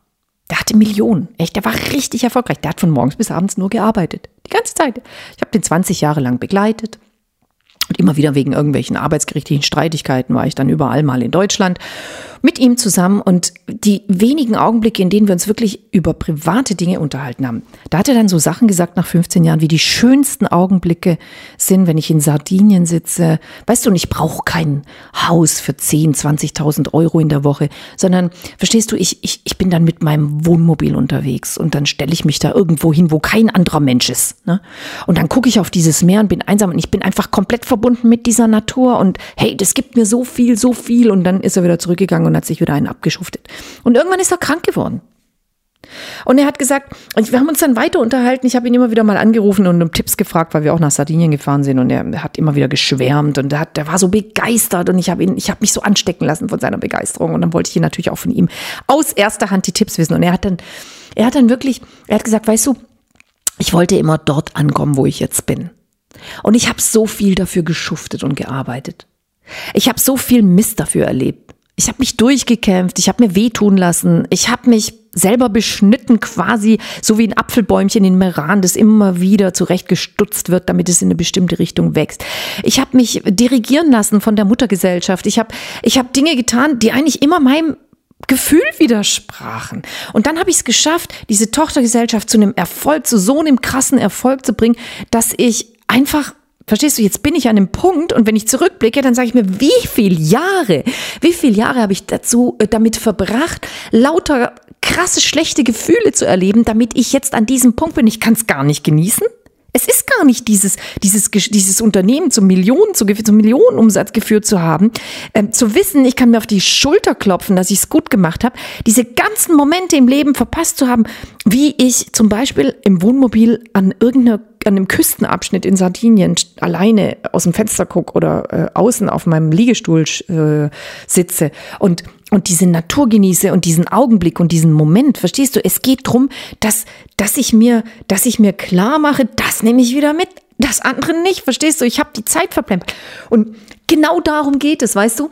Der hatte Millionen, echt, der war richtig erfolgreich. Der hat von morgens bis abends nur gearbeitet. Die ganze Zeit. Ich habe den 20 Jahre lang begleitet. Und immer wieder wegen irgendwelchen arbeitsgerichtlichen Streitigkeiten war ich dann überall mal in Deutschland mit ihm zusammen und die wenigen Augenblicke, in denen wir uns wirklich über private Dinge unterhalten haben, da hat er dann so Sachen gesagt nach 15 Jahren, wie die schönsten Augenblicke sind, wenn ich in Sardinien sitze. Weißt du, und ich brauche kein Haus für 10, 20.000 Euro in der Woche, sondern, verstehst du, ich, ich, ich bin dann mit meinem Wohnmobil unterwegs und dann stelle ich mich da irgendwo hin, wo kein anderer Mensch ist. Ne? Und dann gucke ich auf dieses Meer und bin einsam und ich bin einfach komplett verbunden mit dieser Natur und hey, das gibt mir so viel, so viel und dann ist er wieder zurückgegangen und hat sich wieder einen abgeschuftet. Und irgendwann ist er krank geworden. Und er hat gesagt, wir haben uns dann weiter unterhalten. Ich habe ihn immer wieder mal angerufen und um Tipps gefragt, weil wir auch nach Sardinien gefahren sind. Und er hat immer wieder geschwärmt und er, hat, er war so begeistert. Und ich habe ihn, mich so anstecken lassen von seiner Begeisterung. Und dann wollte ich ihn natürlich auch von ihm aus erster Hand die Tipps wissen. Und er hat dann, er hat dann wirklich, er hat gesagt, weißt du, ich wollte immer dort ankommen, wo ich jetzt bin. Und ich habe so viel dafür geschuftet und gearbeitet. Ich habe so viel Mist dafür erlebt ich habe mich durchgekämpft, ich habe mir wehtun lassen, ich habe mich selber beschnitten quasi, so wie ein Apfelbäumchen in Meran, das immer wieder zurechtgestutzt wird, damit es in eine bestimmte Richtung wächst. Ich habe mich dirigieren lassen von der Muttergesellschaft. Ich habe ich hab Dinge getan, die eigentlich immer meinem Gefühl widersprachen. Und dann habe ich es geschafft, diese Tochtergesellschaft zu einem Erfolg, zu so einem krassen Erfolg zu bringen, dass ich einfach Verstehst du, jetzt bin ich an einem Punkt und wenn ich zurückblicke, dann sage ich mir, wie viele Jahre, wie viele Jahre habe ich dazu äh, damit verbracht, lauter krasse schlechte Gefühle zu erleben, damit ich jetzt an diesem Punkt bin. Ich kann es gar nicht genießen. Es ist gar nicht dieses, dieses, dieses Unternehmen zum Millionen, zu, zum Millionenumsatz geführt zu haben, ähm, zu wissen, ich kann mir auf die Schulter klopfen, dass ich es gut gemacht habe, diese ganzen Momente im Leben verpasst zu haben, wie ich zum Beispiel im Wohnmobil an irgendeiner an einem Küstenabschnitt in Sardinien alleine aus dem Fenster gucke oder äh, außen auf meinem Liegestuhl äh, sitze. Und und diese Natur genieße und diesen Augenblick und diesen Moment, verstehst du? Es geht drum, dass dass ich mir dass ich mir klar mache, das nehme ich wieder mit, das andere nicht, verstehst du? Ich habe die Zeit verplempert und genau darum geht es, weißt du?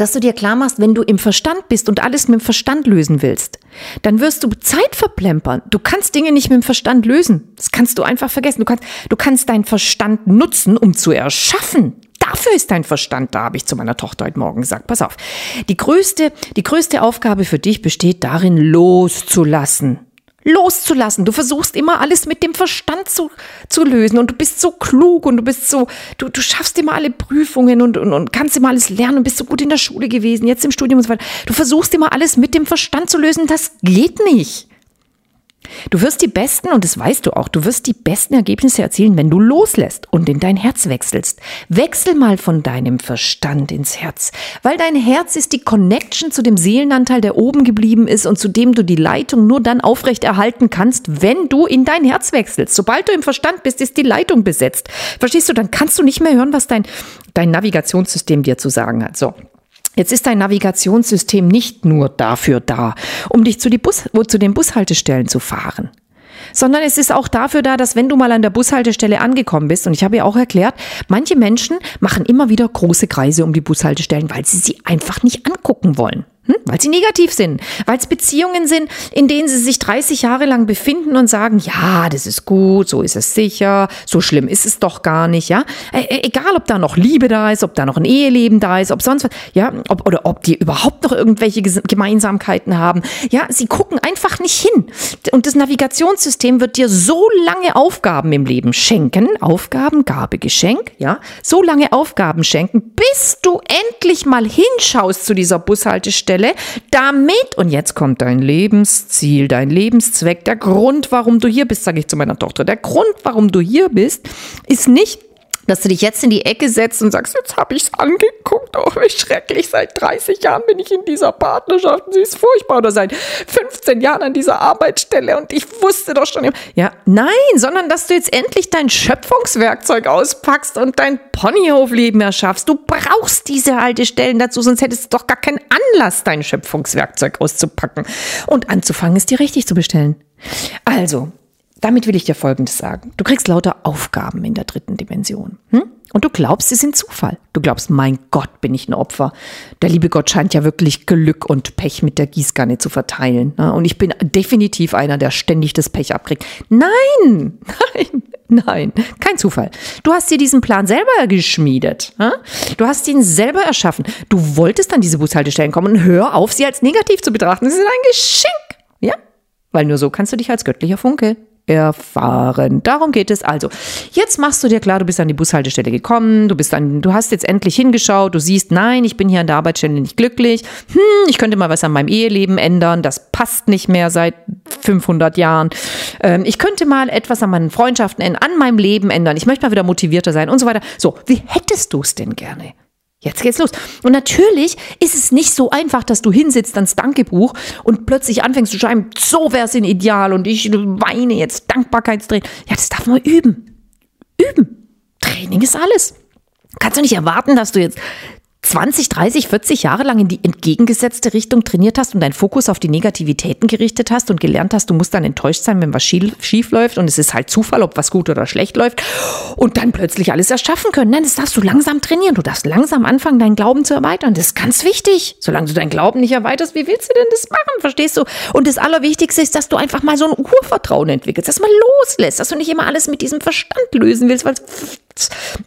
dass du dir klar machst, wenn du im Verstand bist und alles mit dem Verstand lösen willst, dann wirst du Zeit verplempern. Du kannst Dinge nicht mit dem Verstand lösen. Das kannst du einfach vergessen. Du kannst, du kannst deinen Verstand nutzen, um zu erschaffen. Dafür ist dein Verstand da, habe ich zu meiner Tochter heute Morgen gesagt. Pass auf. Die größte, die größte Aufgabe für dich besteht darin, loszulassen loszulassen. Du versuchst immer alles mit dem Verstand zu, zu lösen und du bist so klug und du bist so, du, du schaffst immer alle Prüfungen und, und, und kannst immer alles lernen und bist so gut in der Schule gewesen, jetzt im Studium und so weiter. Du versuchst immer alles mit dem Verstand zu lösen. Das geht nicht. Du wirst die besten, und das weißt du auch, du wirst die besten Ergebnisse erzielen, wenn du loslässt und in dein Herz wechselst. Wechsel mal von deinem Verstand ins Herz, weil dein Herz ist die Connection zu dem Seelenanteil, der oben geblieben ist und zu dem du die Leitung nur dann aufrecht erhalten kannst, wenn du in dein Herz wechselst. Sobald du im Verstand bist, ist die Leitung besetzt. Verstehst du, dann kannst du nicht mehr hören, was dein, dein Navigationssystem dir zu sagen hat. So. Jetzt ist dein Navigationssystem nicht nur dafür da, um dich zu, Bus, zu den Bushaltestellen zu fahren, sondern es ist auch dafür da, dass wenn du mal an der Bushaltestelle angekommen bist, und ich habe ja auch erklärt, manche Menschen machen immer wieder große Kreise um die Bushaltestellen, weil sie sie einfach nicht angucken wollen. Hm? Weil sie negativ sind, weil es Beziehungen sind, in denen sie sich 30 Jahre lang befinden und sagen, ja, das ist gut, so ist es sicher, so schlimm ist es doch gar nicht, ja. E egal, ob da noch Liebe da ist, ob da noch ein Eheleben da ist, ob sonst was, ja, ob, oder ob die überhaupt noch irgendwelche Gemeinsamkeiten haben. Ja, sie gucken einfach nicht hin. Und das Navigationssystem wird dir so lange Aufgaben im Leben schenken, Aufgaben, Gabe, Geschenk, ja, so lange Aufgaben schenken, bis du endlich mal hinschaust zu dieser Bushaltestelle Stelle, damit, und jetzt kommt dein Lebensziel, dein Lebenszweck, der Grund, warum du hier bist, sage ich zu meiner Tochter, der Grund, warum du hier bist, ist nicht, dass du dich jetzt in die Ecke setzt und sagst, jetzt habe ich es angeguckt, oh, wie schrecklich, seit 30 Jahren bin ich in dieser Partnerschaft, sie ist furchtbar, oder seit 15 Jahren an dieser Arbeitsstelle. Und ich wusste doch schon, ja, nein, sondern dass du jetzt endlich dein Schöpfungswerkzeug auspackst und dein Ponyhofleben erschaffst. Du brauchst diese Haltestellen dazu, sonst hättest du doch gar keinen Anlass, dein Schöpfungswerkzeug auszupacken. Und anzufangen, es dir richtig zu bestellen. Also, damit will ich dir Folgendes sagen. Du kriegst lauter Aufgaben in der dritten Dimension. Hm? Und du glaubst, sie sind Zufall. Du glaubst, mein Gott, bin ich ein Opfer. Der liebe Gott scheint ja wirklich Glück und Pech mit der Gießkanne zu verteilen. Ne? Und ich bin definitiv einer, der ständig das Pech abkriegt. Nein, nein, [LAUGHS] nein, kein Zufall. Du hast dir diesen Plan selber geschmiedet. Du hast ihn selber erschaffen. Du wolltest an diese Bushaltestellen kommen und hör auf, sie als negativ zu betrachten. Sie sind ein Geschenk. Ja? Weil nur so kannst du dich als göttlicher Funke erfahren. Darum geht es also. Jetzt machst du dir klar, du bist an die Bushaltestelle gekommen, du bist an, du hast jetzt endlich hingeschaut, du siehst, nein, ich bin hier an der Arbeitsstelle nicht glücklich. Hm, ich könnte mal was an meinem Eheleben ändern, das passt nicht mehr seit 500 Jahren. Ähm, ich könnte mal etwas an meinen Freundschaften, an meinem Leben ändern. Ich möchte mal wieder motivierter sein und so weiter. So, wie hättest du es denn gerne? Jetzt geht's los. Und natürlich ist es nicht so einfach, dass du hinsitzt ans Dankebuch und plötzlich anfängst zu schreiben, so wär's ein Ideal und ich weine jetzt Dankbarkeitstraining. Ja, das darf man üben. Üben. Training ist alles. Kannst du nicht erwarten, dass du jetzt 20, 30, 40 Jahre lang in die entgegengesetzte Richtung trainiert hast und deinen Fokus auf die Negativitäten gerichtet hast und gelernt hast, du musst dann enttäuscht sein, wenn was schief, läuft und es ist halt Zufall, ob was gut oder schlecht läuft und dann plötzlich alles erschaffen können. Nein, das darfst du langsam trainieren. Du darfst langsam anfangen, deinen Glauben zu erweitern. Das ist ganz wichtig. Solange du deinen Glauben nicht erweiterst, wie willst du denn das machen? Verstehst du? Und das Allerwichtigste ist, dass du einfach mal so ein Urvertrauen entwickelst, dass man loslässt, dass du nicht immer alles mit diesem Verstand lösen willst, weil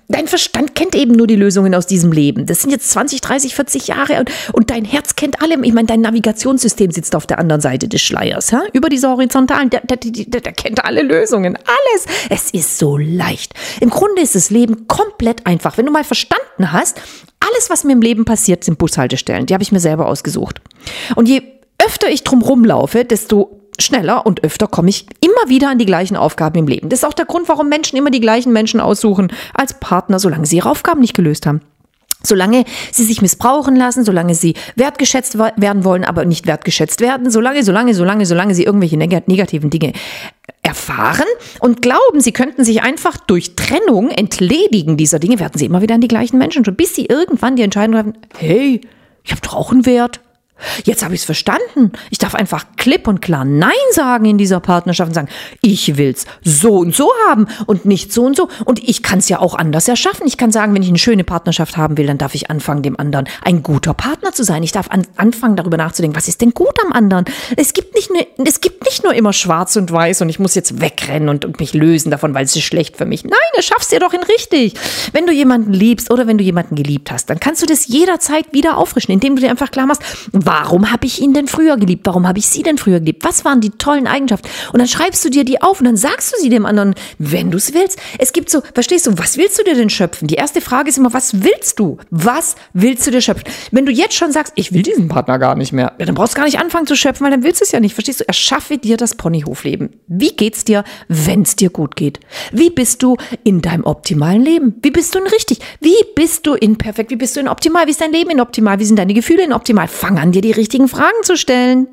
dein Verstand kennt eben nur die Lösungen aus diesem Leben. Das sind jetzt 20, 30, 40 Jahre und, und dein Herz kennt alle. Ich meine, dein Navigationssystem sitzt auf der anderen Seite des Schleiers, ja? über diese Horizontalen. Der, der, der, der kennt alle Lösungen, alles. Es ist so leicht. Im Grunde ist das Leben komplett einfach. Wenn du mal verstanden hast, alles, was mir im Leben passiert, sind Bushaltestellen. Die habe ich mir selber ausgesucht. Und je öfter ich drum rumlaufe, desto schneller und öfter komme ich immer wieder an die gleichen Aufgaben im Leben. Das ist auch der Grund, warum Menschen immer die gleichen Menschen aussuchen als Partner, solange sie ihre Aufgaben nicht gelöst haben. Solange sie sich missbrauchen lassen, solange sie wertgeschätzt werden wollen, aber nicht wertgeschätzt werden, solange, solange, solange, solange sie irgendwelche negativen Dinge erfahren und glauben, sie könnten sich einfach durch Trennung entledigen dieser Dinge, werden sie immer wieder an die gleichen Menschen, bis sie irgendwann die Entscheidung haben, hey, ich habe doch auch einen Wert. Jetzt habe ich es verstanden. Ich darf einfach klipp und klar Nein sagen in dieser Partnerschaft und sagen, ich will's so und so haben und nicht so und so. Und ich kann es ja auch anders erschaffen. Ich kann sagen, wenn ich eine schöne Partnerschaft haben will, dann darf ich anfangen, dem anderen ein guter Partner zu sein. Ich darf an, anfangen, darüber nachzudenken, was ist denn gut am anderen? Es gibt nicht nur, es gibt nicht nur immer schwarz und weiß und ich muss jetzt wegrennen und, und mich lösen davon, weil es ist schlecht für mich. Nein, das schaffst du ja doch in richtig. Wenn du jemanden liebst oder wenn du jemanden geliebt hast, dann kannst du das jederzeit wieder auffrischen, indem du dir einfach klar machst, Warum habe ich ihn denn früher geliebt? Warum habe ich sie denn früher geliebt? Was waren die tollen Eigenschaften? Und dann schreibst du dir die auf und dann sagst du sie dem anderen, wenn du es willst. Es gibt so, verstehst du, was willst du dir denn schöpfen? Die erste Frage ist immer, was willst du? Was willst du dir schöpfen? Wenn du jetzt schon sagst, ich will diesen Partner gar nicht mehr, ja, dann brauchst du gar nicht anfangen zu schöpfen, weil dann willst du es ja nicht. Verstehst du? Erschaffe dir das Ponyhofleben. Wie geht's dir, wenn es dir gut geht? Wie bist du in deinem optimalen Leben? Wie bist du in richtig? Wie bist du in perfekt? Wie bist du in optimal? Wie ist dein Leben in optimal? Wie sind deine Gefühle in optimal? Fang an, dir die richtigen Fragen zu stellen.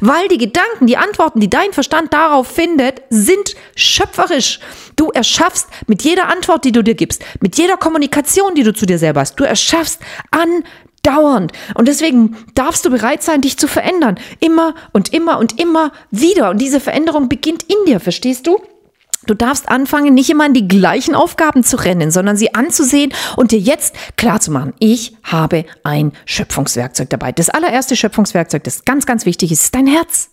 Weil die Gedanken, die Antworten, die dein Verstand darauf findet, sind schöpferisch. Du erschaffst mit jeder Antwort, die du dir gibst, mit jeder Kommunikation, die du zu dir selber hast, du erschaffst andauernd. Und deswegen darfst du bereit sein, dich zu verändern. Immer und immer und immer wieder. Und diese Veränderung beginnt in dir, verstehst du? Du darfst anfangen, nicht immer an die gleichen Aufgaben zu rennen, sondern sie anzusehen und dir jetzt klar zu machen, ich habe ein Schöpfungswerkzeug dabei. Das allererste Schöpfungswerkzeug, das ganz, ganz wichtig ist, ist dein Herz.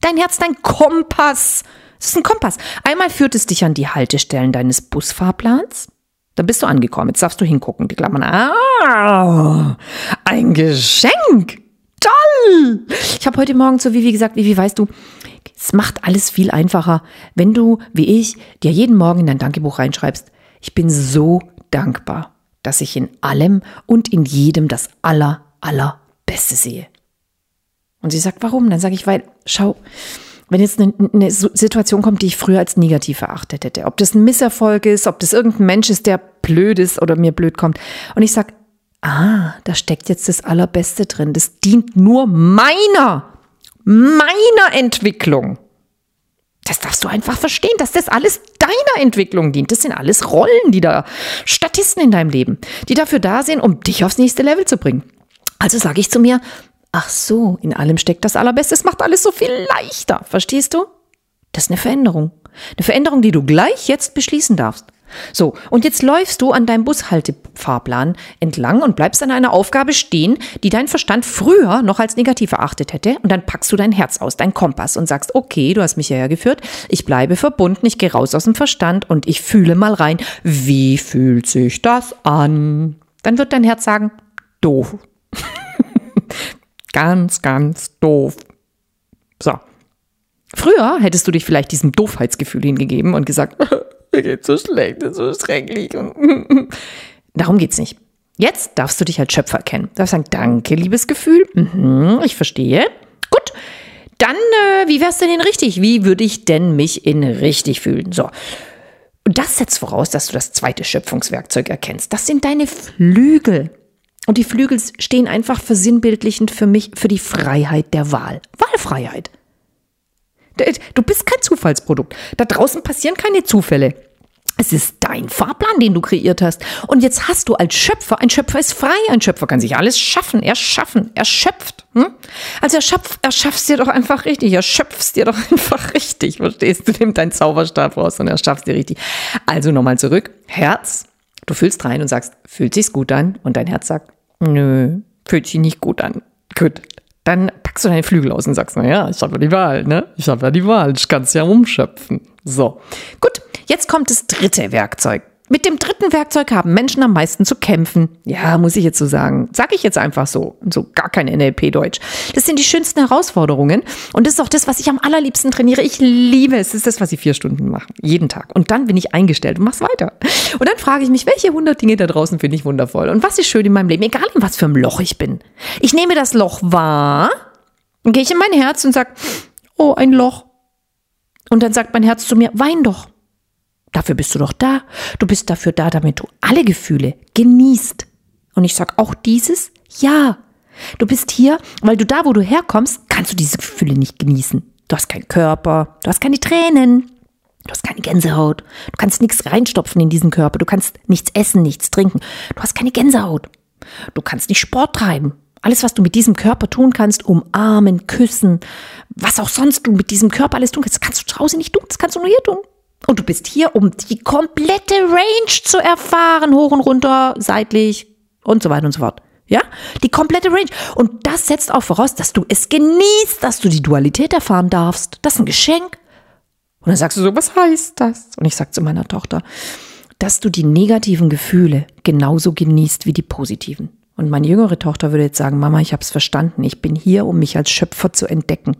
Dein Herz, dein Kompass. Das ist ein Kompass. Einmal führt es dich an die Haltestellen deines Busfahrplans. Da bist du angekommen. Jetzt darfst du hingucken. Die Klammern. Ah, ein Geschenk. Toll! Ich habe heute Morgen zu Vivi gesagt, Vivi, weißt du, es macht alles viel einfacher, wenn du, wie ich, dir jeden Morgen in dein Dankebuch reinschreibst. Ich bin so dankbar, dass ich in allem und in jedem das aller, allerbeste sehe. Und sie sagt, warum? Dann sage ich, weil, schau, wenn jetzt eine, eine Situation kommt, die ich früher als negativ erachtet hätte, ob das ein Misserfolg ist, ob das irgendein Mensch ist, der blöd ist oder mir blöd kommt, und ich sage, ah, da steckt jetzt das Allerbeste drin, das dient nur meiner, meiner Entwicklung. Das darfst du einfach verstehen, dass das alles deiner Entwicklung dient. Das sind alles Rollen, die da, Statisten in deinem Leben, die dafür da sind, um dich aufs nächste Level zu bringen. Also sage ich zu mir, ach so, in allem steckt das Allerbeste, es macht alles so viel leichter. Verstehst du? Das ist eine Veränderung. Eine Veränderung, die du gleich jetzt beschließen darfst. So, und jetzt läufst du an deinem Bushaltefahrplan entlang und bleibst an einer Aufgabe stehen, die dein Verstand früher noch als negativ erachtet hätte. Und dann packst du dein Herz aus, dein Kompass und sagst, okay, du hast mich hierher geführt, ich bleibe verbunden, ich gehe raus aus dem Verstand und ich fühle mal rein, wie fühlt sich das an? Dann wird dein Herz sagen, doof. [LAUGHS] ganz, ganz doof. So. Früher hättest du dich vielleicht diesem Doofheitsgefühl hingegeben und gesagt, [LAUGHS] mir geht's so schlecht, ist so schrecklich. [LAUGHS] Darum geht's nicht. Jetzt darfst du dich als Schöpfer erkennen. Du darfst sagen, danke, liebes Gefühl. Mhm, ich verstehe. Gut. Dann, äh, wie wär's denn in richtig? Wie würde ich denn mich in richtig fühlen? So. Und das setzt voraus, dass du das zweite Schöpfungswerkzeug erkennst. Das sind deine Flügel. Und die Flügel stehen einfach versinnbildlichend für mich für die Freiheit der Wahl. Wahlfreiheit. Du bist kein Zufallsprodukt. Da draußen passieren keine Zufälle. Es ist dein Fahrplan, den du kreiert hast. Und jetzt hast du als Schöpfer, ein Schöpfer ist frei, ein Schöpfer kann sich alles schaffen, erschaffen, erschöpft. Hm? Also erschöpf, erschaffst dir doch einfach richtig, erschöpfst dir doch [LAUGHS] einfach richtig, verstehst du? Nimm deinen Zauberstab raus und erschaffst dir richtig. Also nochmal zurück, Herz, du fühlst rein und sagst, fühlt sich's gut an? Und dein Herz sagt, nö, fühlt sich nicht gut an. Gut, dann packst du deine Flügel aus und sagst, naja, ich habe ja die Wahl, ne? Ich habe ja die Wahl, ich kann es ja umschöpfen. So, gut, jetzt kommt das dritte Werkzeug. Mit dem dritten Werkzeug haben Menschen am meisten zu kämpfen. Ja, muss ich jetzt so sagen. Sag ich jetzt einfach so. So gar kein NLP-Deutsch. Das sind die schönsten Herausforderungen. Und das ist auch das, was ich am allerliebsten trainiere. Ich liebe es. Das ist das, was ich vier Stunden mache. Jeden Tag. Und dann bin ich eingestellt und mach's weiter. Und dann frage ich mich, welche hundert Dinge da draußen finde ich wundervoll? Und was ist schön in meinem Leben? Egal in was für einem Loch ich bin. Ich nehme das Loch wahr, gehe ich in mein Herz und sag, oh, ein Loch. Und dann sagt mein Herz zu mir, wein doch. Dafür bist du doch da. Du bist dafür da, damit du alle Gefühle genießt. Und ich sag auch dieses, ja. Du bist hier, weil du da, wo du herkommst, kannst du diese Gefühle nicht genießen. Du hast keinen Körper, du hast keine Tränen, du hast keine Gänsehaut, du kannst nichts reinstopfen in diesen Körper, du kannst nichts essen, nichts trinken, du hast keine Gänsehaut, du kannst nicht Sport treiben. Alles, was du mit diesem Körper tun kannst, umarmen, küssen, was auch sonst du mit diesem Körper alles tun kannst, kannst du zu Hause nicht tun, das kannst du nur hier tun. Und du bist hier, um die komplette Range zu erfahren, hoch und runter, seitlich und so weiter und so fort. Ja, die komplette Range. Und das setzt auch voraus, dass du es genießt, dass du die Dualität erfahren darfst. Das ist ein Geschenk. Und dann sagst du so, was heißt das? Und ich sag zu meiner Tochter, dass du die negativen Gefühle genauso genießt wie die positiven. Und meine jüngere Tochter würde jetzt sagen, Mama, ich habe es verstanden. Ich bin hier, um mich als Schöpfer zu entdecken.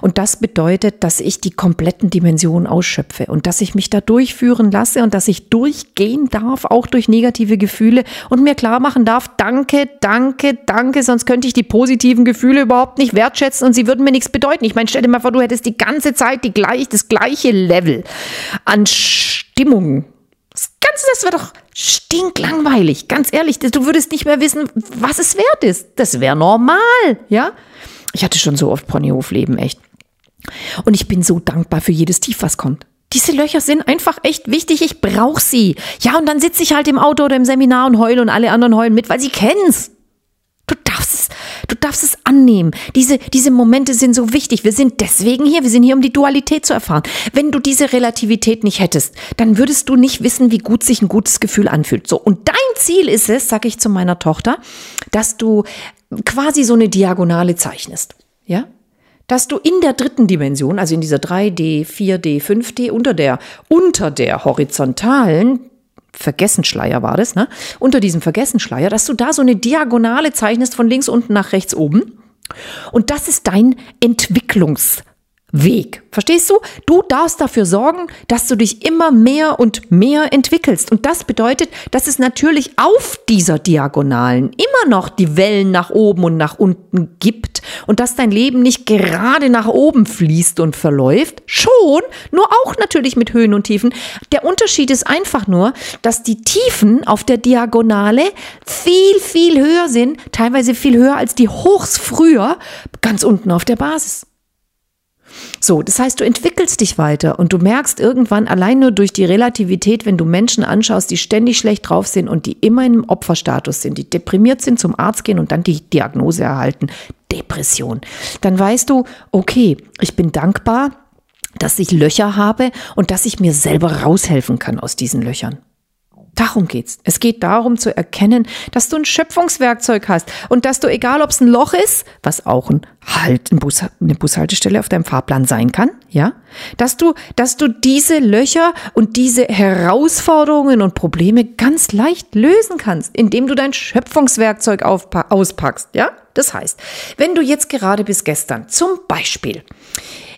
Und das bedeutet, dass ich die kompletten Dimensionen ausschöpfe und dass ich mich da durchführen lasse und dass ich durchgehen darf, auch durch negative Gefühle und mir klar machen darf, danke, danke, danke, sonst könnte ich die positiven Gefühle überhaupt nicht wertschätzen und sie würden mir nichts bedeuten. Ich meine, stell dir mal vor, du hättest die ganze Zeit die gleich, das gleiche Level an Stimmung das Ganze, das wäre doch stinklangweilig. Ganz ehrlich, du würdest nicht mehr wissen, was es wert ist. Das wäre normal, ja? Ich hatte schon so oft Ponyhofleben, echt. Und ich bin so dankbar für jedes Tief, was kommt. Diese Löcher sind einfach echt wichtig. Ich brauche sie. Ja, und dann sitze ich halt im Auto oder im Seminar und heule und alle anderen heulen mit, weil sie kennen's. Du darfst es, darfst es annehmen. Diese, diese Momente sind so wichtig. Wir sind deswegen hier. Wir sind hier, um die Dualität zu erfahren. Wenn du diese Relativität nicht hättest, dann würdest du nicht wissen, wie gut sich ein gutes Gefühl anfühlt. So. Und dein Ziel ist es, sag ich zu meiner Tochter, dass du quasi so eine Diagonale zeichnest. Ja? dass du in der dritten Dimension, also in dieser 3D, 4D, 5D, unter der, unter der horizontalen Vergessenschleier war das, ne? Unter diesem Vergessenschleier, dass du da so eine Diagonale zeichnest von links unten nach rechts oben. Und das ist dein Entwicklungspfad. Weg. Verstehst du? Du darfst dafür sorgen, dass du dich immer mehr und mehr entwickelst. Und das bedeutet, dass es natürlich auf dieser Diagonalen immer noch die Wellen nach oben und nach unten gibt und dass dein Leben nicht gerade nach oben fließt und verläuft. Schon, nur auch natürlich mit Höhen und Tiefen. Der Unterschied ist einfach nur, dass die Tiefen auf der Diagonale viel, viel höher sind, teilweise viel höher als die Hochs früher, ganz unten auf der Basis. So, das heißt, du entwickelst dich weiter und du merkst irgendwann allein nur durch die Relativität, wenn du Menschen anschaust, die ständig schlecht drauf sind und die immer im Opferstatus sind, die deprimiert sind, zum Arzt gehen und dann die Diagnose erhalten, Depression. Dann weißt du, okay, ich bin dankbar, dass ich Löcher habe und dass ich mir selber raushelfen kann aus diesen Löchern. Darum geht's. Es geht darum zu erkennen, dass du ein Schöpfungswerkzeug hast und dass du, egal ob es ein Loch ist, was auch ein Halt, eine Bushaltestelle auf deinem Fahrplan sein kann, ja, dass du, dass du diese Löcher und diese Herausforderungen und Probleme ganz leicht lösen kannst, indem du dein Schöpfungswerkzeug auspackst, ja. Das heißt, wenn du jetzt gerade bis gestern zum Beispiel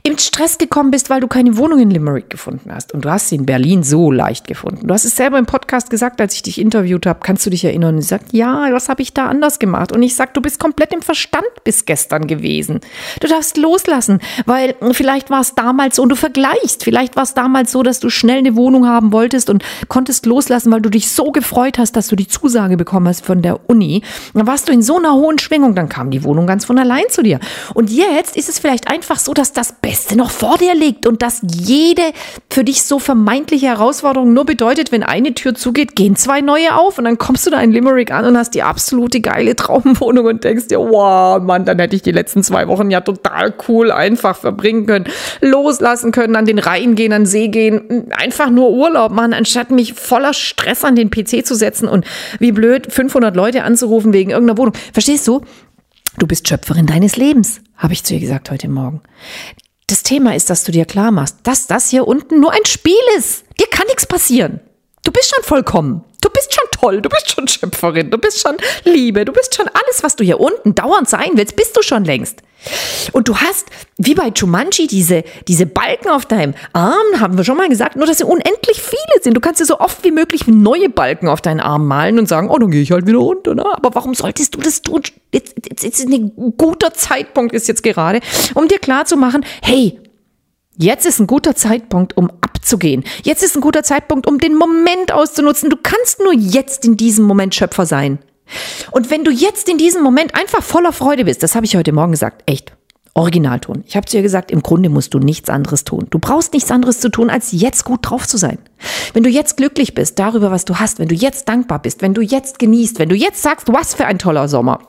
im Stress gekommen bist, weil du keine Wohnung in Limerick gefunden hast. Und du hast sie in Berlin so leicht gefunden. Du hast es selber im Podcast gesagt, als ich dich interviewt habe. Kannst du dich erinnern? Und ich ja, was habe ich da anders gemacht? Und ich sag, du bist komplett im Verstand bis gestern gewesen. Du darfst loslassen, weil vielleicht war es damals so und du vergleichst. Vielleicht war es damals so, dass du schnell eine Wohnung haben wolltest und konntest loslassen, weil du dich so gefreut hast, dass du die Zusage bekommen hast von der Uni. Dann warst du in so einer hohen Schwingung, dann kam die Wohnung ganz von allein zu dir. Und jetzt ist es vielleicht einfach so, dass das Beste noch vor dir liegt und dass jede für dich so vermeintliche Herausforderung nur bedeutet, wenn eine Tür zugeht, gehen zwei neue auf und dann kommst du da in Limerick an und hast die absolute geile Traumwohnung und denkst dir, wow, Mann, dann hätte ich die letzten zwei Wochen ja total cool einfach verbringen können, loslassen können, an den Rhein gehen, an den See gehen, einfach nur Urlaub machen, anstatt mich voller Stress an den PC zu setzen und wie blöd 500 Leute anzurufen wegen irgendeiner Wohnung. Verstehst du? Du bist Schöpferin deines Lebens, habe ich zu ihr gesagt heute Morgen. Das Thema ist, dass du dir klar machst, dass das hier unten nur ein Spiel ist. Dir kann nichts passieren. Du bist schon vollkommen. Du bist schon toll. Du bist schon Schöpferin. Du bist schon Liebe. Du bist schon alles, was du hier unten dauernd sein willst, bist du schon längst. Und du hast, wie bei Jumanji, diese, diese Balken auf deinem Arm, haben wir schon mal gesagt, nur dass sie unendlich viele sind. Du kannst dir so oft wie möglich neue Balken auf deinen Arm malen und sagen, oh, dann gehe ich halt wieder runter. Ne? Aber warum solltest du das tun? Jetzt, jetzt, jetzt ist ein guter Zeitpunkt, ist jetzt gerade, um dir klar zu machen, hey, Jetzt ist ein guter Zeitpunkt, um abzugehen. Jetzt ist ein guter Zeitpunkt, um den Moment auszunutzen. Du kannst nur jetzt in diesem Moment Schöpfer sein. Und wenn du jetzt in diesem Moment einfach voller Freude bist, das habe ich heute Morgen gesagt, echt, Originalton. Ich habe zu ihr gesagt, im Grunde musst du nichts anderes tun. Du brauchst nichts anderes zu tun, als jetzt gut drauf zu sein. Wenn du jetzt glücklich bist darüber, was du hast, wenn du jetzt dankbar bist, wenn du jetzt genießt, wenn du jetzt sagst, was für ein toller Sommer,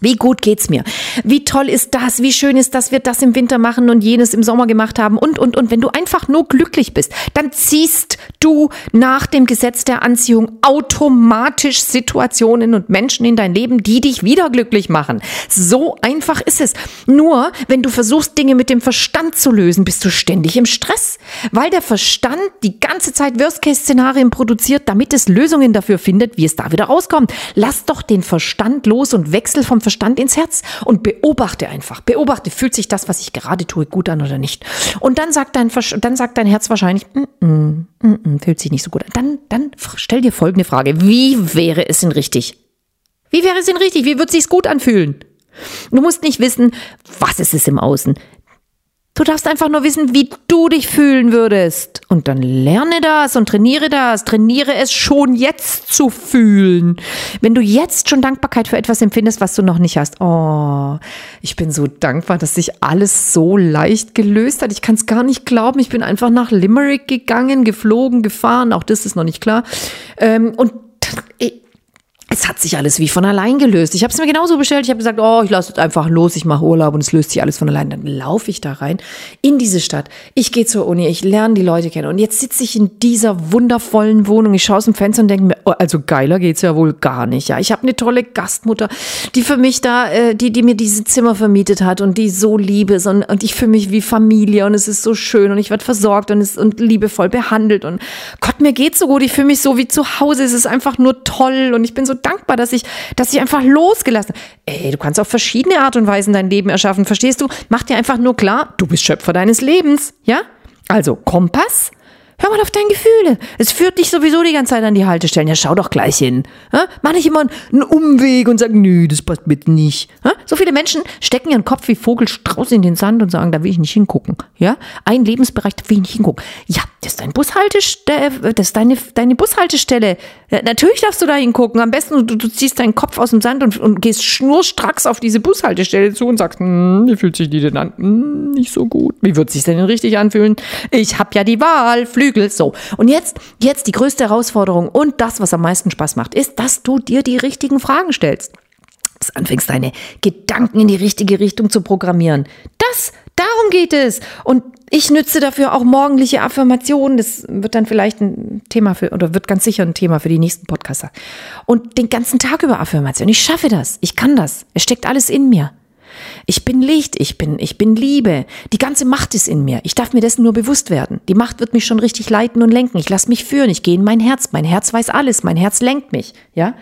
wie gut geht's mir? Wie toll ist das? Wie schön ist das? Wir das im Winter machen und jenes im Sommer gemacht haben und, und, und. Wenn du einfach nur glücklich bist, dann ziehst du nach dem Gesetz der Anziehung automatisch Situationen und Menschen in dein Leben, die dich wieder glücklich machen. So einfach ist es. Nur, wenn du versuchst, Dinge mit dem Verstand zu lösen, bist du ständig im Stress, weil der Verstand die ganze Zeit Worst-Case-Szenarien produziert, damit es Lösungen dafür findet, wie es da wieder rauskommt. Lass doch den Verstand los und wechsel vom Verstand ins Herz und beobachte einfach. Beobachte, fühlt sich das, was ich gerade tue, gut an oder nicht. Und dann sagt dein, dann sagt dein Herz wahrscheinlich, mm -mm, mm fühlt sich nicht so gut an. Dann, dann stell dir folgende Frage. Wie wäre es denn richtig? Wie wäre es denn richtig? Wie würde es sich gut anfühlen? Du musst nicht wissen, was ist es im Außen. Du darfst einfach nur wissen, wie du dich fühlen würdest. Und dann lerne das und trainiere das. Trainiere es schon jetzt zu fühlen. Wenn du jetzt schon Dankbarkeit für etwas empfindest, was du noch nicht hast. Oh, ich bin so dankbar, dass sich alles so leicht gelöst hat. Ich kann es gar nicht glauben. Ich bin einfach nach Limerick gegangen, geflogen, gefahren. Auch das ist noch nicht klar. Ähm, und es hat sich alles wie von allein gelöst. Ich habe es mir genauso bestellt. Ich habe gesagt, oh, ich lasse es einfach los, ich mache Urlaub und es löst sich alles von allein. Dann laufe ich da rein in diese Stadt. Ich gehe zur Uni, ich lerne die Leute kennen. Und jetzt sitze ich in dieser wundervollen Wohnung. Ich schaue aus dem Fenster und denke mir, oh, also geiler geht's ja wohl gar nicht. Ja, ich habe eine tolle Gastmutter, die für mich da, äh, die, die mir diese Zimmer vermietet hat und die so liebe ist und, und ich fühle mich wie Familie und es ist so schön und ich werde versorgt und, es, und liebevoll behandelt und Gott, mir geht's so gut. Ich fühle mich so wie zu Hause. Es ist einfach nur toll und ich bin so dankbar, dass ich, dass ich einfach losgelassen. Ey, du kannst auf verschiedene Art und Weisen dein Leben erschaffen, verstehst du? Mach dir einfach nur klar, du bist Schöpfer deines Lebens, ja? Also Kompass, Hör mal auf deine Gefühle. Es führt dich sowieso die ganze Zeit an die Haltestellen. Ja, schau doch gleich hin. Ja? Mach nicht immer einen Umweg und sag, nö, das passt mit nicht. Ja? So viele Menschen stecken ihren Kopf wie Vogelstrauß in den Sand und sagen, da will ich nicht hingucken. Ja? Ein Lebensbereich, da will ich nicht hingucken. Ja, das ist, dein Bushaltestelle, das ist deine, deine Bushaltestelle. Ja, natürlich darfst du da hingucken. Am besten, du, du ziehst deinen Kopf aus dem Sand und, und gehst schnurstracks auf diese Bushaltestelle zu und sagst, hm, wie fühlt sich die denn an? Hm, nicht so gut. Wie wird sich denn richtig anfühlen? Ich habe ja die Wahl. Flü Flügel. So. Und jetzt, jetzt die größte Herausforderung und das, was am meisten Spaß macht, ist, dass du dir die richtigen Fragen stellst. Dass anfängst, deine Gedanken in die richtige Richtung zu programmieren. Das, darum geht es. Und ich nütze dafür auch morgendliche Affirmationen. Das wird dann vielleicht ein Thema für, oder wird ganz sicher ein Thema für die nächsten Podcaster. Und den ganzen Tag über Affirmationen. Ich schaffe das. Ich kann das. Es steckt alles in mir. Ich bin Licht, ich bin, ich bin Liebe. Die ganze Macht ist in mir. Ich darf mir dessen nur bewusst werden. Die Macht wird mich schon richtig leiten und lenken. Ich lasse mich führen. Ich gehe in mein Herz. Mein Herz weiß alles. Mein Herz lenkt mich. Ja?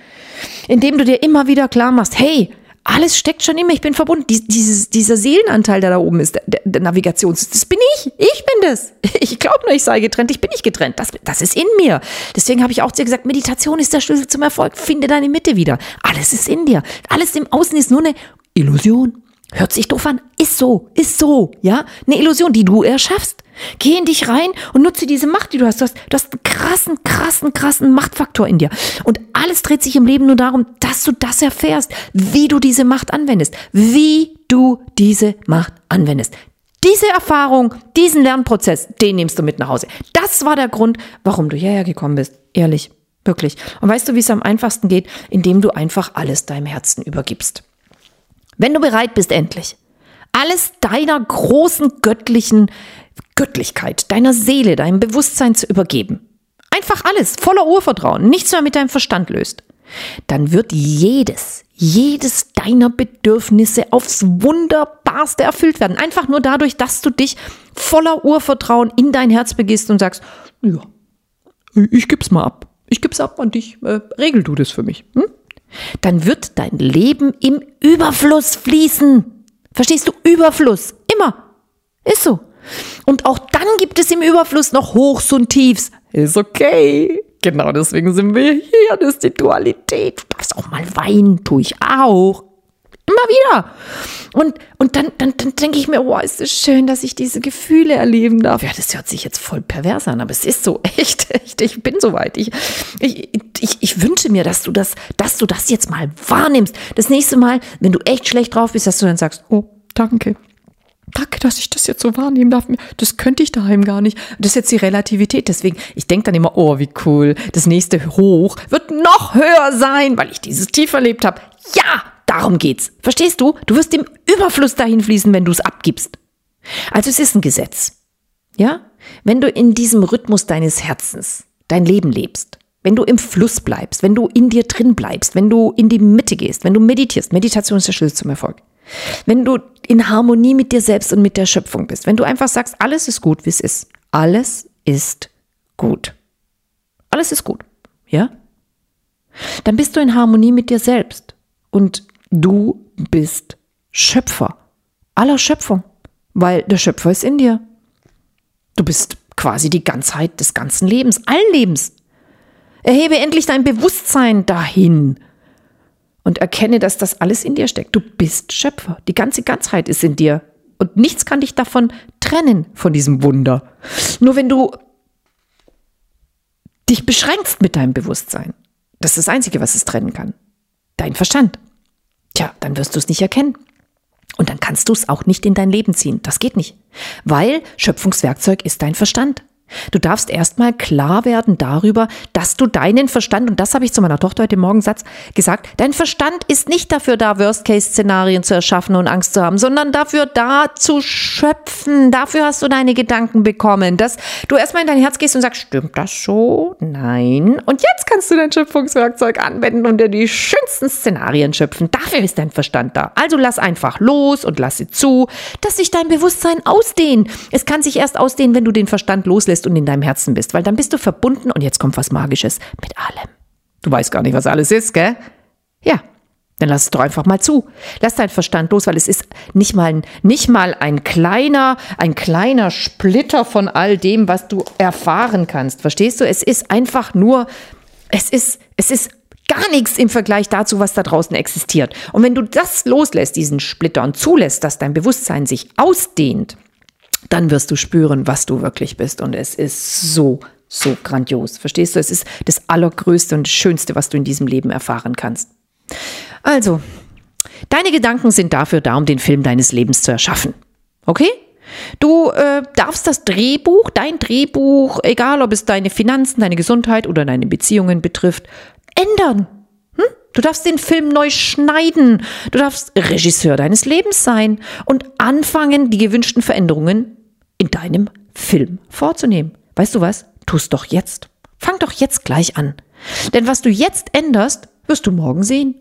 Indem du dir immer wieder klar machst, hey, alles steckt schon in mir. Ich bin verbunden. Dies, dieses, dieser Seelenanteil, der da oben ist, der, der Navigations, das bin ich. Ich bin das. [LAUGHS] Ich glaube nur, ich sei getrennt. Ich bin nicht getrennt. Das, das ist in mir. Deswegen habe ich auch zu dir gesagt, Meditation ist der Schlüssel zum Erfolg. Finde deine Mitte wieder. Alles ist in dir. Alles im Außen ist nur eine Illusion. Hört sich doof an, ist so, ist so, ja? Eine Illusion, die du erschaffst. Geh in dich rein und nutze diese Macht, die du hast. Du hast, du hast einen krassen, krassen, krassen Machtfaktor in dir. Und alles dreht sich im Leben nur darum, dass du das erfährst, wie du diese Macht anwendest. Wie du diese Macht anwendest. Diese Erfahrung, diesen Lernprozess, den nimmst du mit nach Hause. Das war der Grund, warum du hierher gekommen bist. Ehrlich, wirklich. Und weißt du, wie es am einfachsten geht? Indem du einfach alles deinem Herzen übergibst. Wenn du bereit bist, endlich, alles deiner großen göttlichen Göttlichkeit, deiner Seele, deinem Bewusstsein zu übergeben, einfach alles, voller Urvertrauen, nichts mehr mit deinem Verstand löst, dann wird jedes, jedes deiner Bedürfnisse aufs Wunderbarste erfüllt werden. Einfach nur dadurch, dass du dich voller Urvertrauen in dein Herz begehst und sagst, ja, ich gib's mal ab. Ich gib's ab an dich. Äh, regel du das für mich. Hm? Dann wird dein Leben im Überfluss fließen. Verstehst du? Überfluss. Immer. Ist so. Und auch dann gibt es im Überfluss noch Hochs und Tiefs. Ist okay. Genau deswegen sind wir hier. Das ist die Dualität. Du darfst auch mal weinen, tue ich auch. Wieder. Und, und dann, dann, dann denke ich mir, oh, ist es schön, dass ich diese Gefühle erleben darf. Ja, das hört sich jetzt voll pervers an, aber es ist so [LAUGHS] echt, echt. Ich bin soweit. Ich, ich, ich, ich wünsche mir, dass du das, dass du das jetzt mal wahrnimmst. Das nächste Mal, wenn du echt schlecht drauf bist, dass du dann sagst, oh, danke. Danke, dass ich das jetzt so wahrnehmen darf. Das könnte ich daheim gar nicht. Das ist jetzt die Relativität. Deswegen, ich denke dann immer, oh, wie cool. Das nächste Hoch wird noch höher sein, weil ich dieses Tief erlebt habe. Ja, Darum geht's. Verstehst du? Du wirst im Überfluss dahin fließen, wenn du es abgibst. Also es ist ein Gesetz. Ja? Wenn du in diesem Rhythmus deines Herzens dein Leben lebst, wenn du im Fluss bleibst, wenn du in dir drin bleibst, wenn du in die Mitte gehst, wenn du meditierst, Meditation ist der Schlüssel zum Erfolg. Wenn du in Harmonie mit dir selbst und mit der Schöpfung bist, wenn du einfach sagst, alles ist gut, wie es ist. Alles ist gut. Alles ist gut. Ja? Dann bist du in Harmonie mit dir selbst. Und Du bist Schöpfer aller Schöpfung, weil der Schöpfer ist in dir. Du bist quasi die Ganzheit des ganzen Lebens, allen Lebens. Erhebe endlich dein Bewusstsein dahin und erkenne, dass das alles in dir steckt. Du bist Schöpfer. Die ganze Ganzheit ist in dir. Und nichts kann dich davon trennen, von diesem Wunder. Nur wenn du dich beschränkst mit deinem Bewusstsein, das ist das Einzige, was es trennen kann. Dein Verstand. Tja, dann wirst du es nicht erkennen. Und dann kannst du es auch nicht in dein Leben ziehen. Das geht nicht. Weil Schöpfungswerkzeug ist dein Verstand. Du darfst erstmal klar werden darüber, dass du deinen Verstand, und das habe ich zu meiner Tochter heute Morgen gesagt, dein Verstand ist nicht dafür da, Worst-Case-Szenarien zu erschaffen und Angst zu haben, sondern dafür da zu schöpfen. Dafür hast du deine Gedanken bekommen, dass du erstmal in dein Herz gehst und sagst, stimmt das so? Nein. Und jetzt kannst du dein Schöpfungswerkzeug anwenden und dir die schönsten Szenarien schöpfen. Dafür ist dein Verstand da. Also lass einfach los und lasse zu, dass sich dein Bewusstsein ausdehnt. Es kann sich erst ausdehnen, wenn du den Verstand loslässt bist und in deinem Herzen bist, weil dann bist du verbunden und jetzt kommt was Magisches mit allem. Du weißt gar nicht, was alles ist, gell? Ja, dann lass es doch einfach mal zu. Lass deinen Verstand los, weil es ist nicht mal, ein, nicht mal ein kleiner, ein kleiner Splitter von all dem, was du erfahren kannst. Verstehst du? Es ist einfach nur, es ist, es ist gar nichts im Vergleich dazu, was da draußen existiert. Und wenn du das loslässt, diesen Splitter und zulässt, dass dein Bewusstsein sich ausdehnt, dann wirst du spüren, was du wirklich bist. Und es ist so, so grandios. Verstehst du? Es ist das Allergrößte und Schönste, was du in diesem Leben erfahren kannst. Also, deine Gedanken sind dafür da, um den Film deines Lebens zu erschaffen. Okay? Du äh, darfst das Drehbuch, dein Drehbuch, egal ob es deine Finanzen, deine Gesundheit oder deine Beziehungen betrifft, ändern. Du darfst den Film neu schneiden. Du darfst Regisseur deines Lebens sein und anfangen, die gewünschten Veränderungen in deinem Film vorzunehmen. Weißt du was? Tu es doch jetzt. Fang doch jetzt gleich an. Denn was du jetzt änderst, wirst du morgen sehen.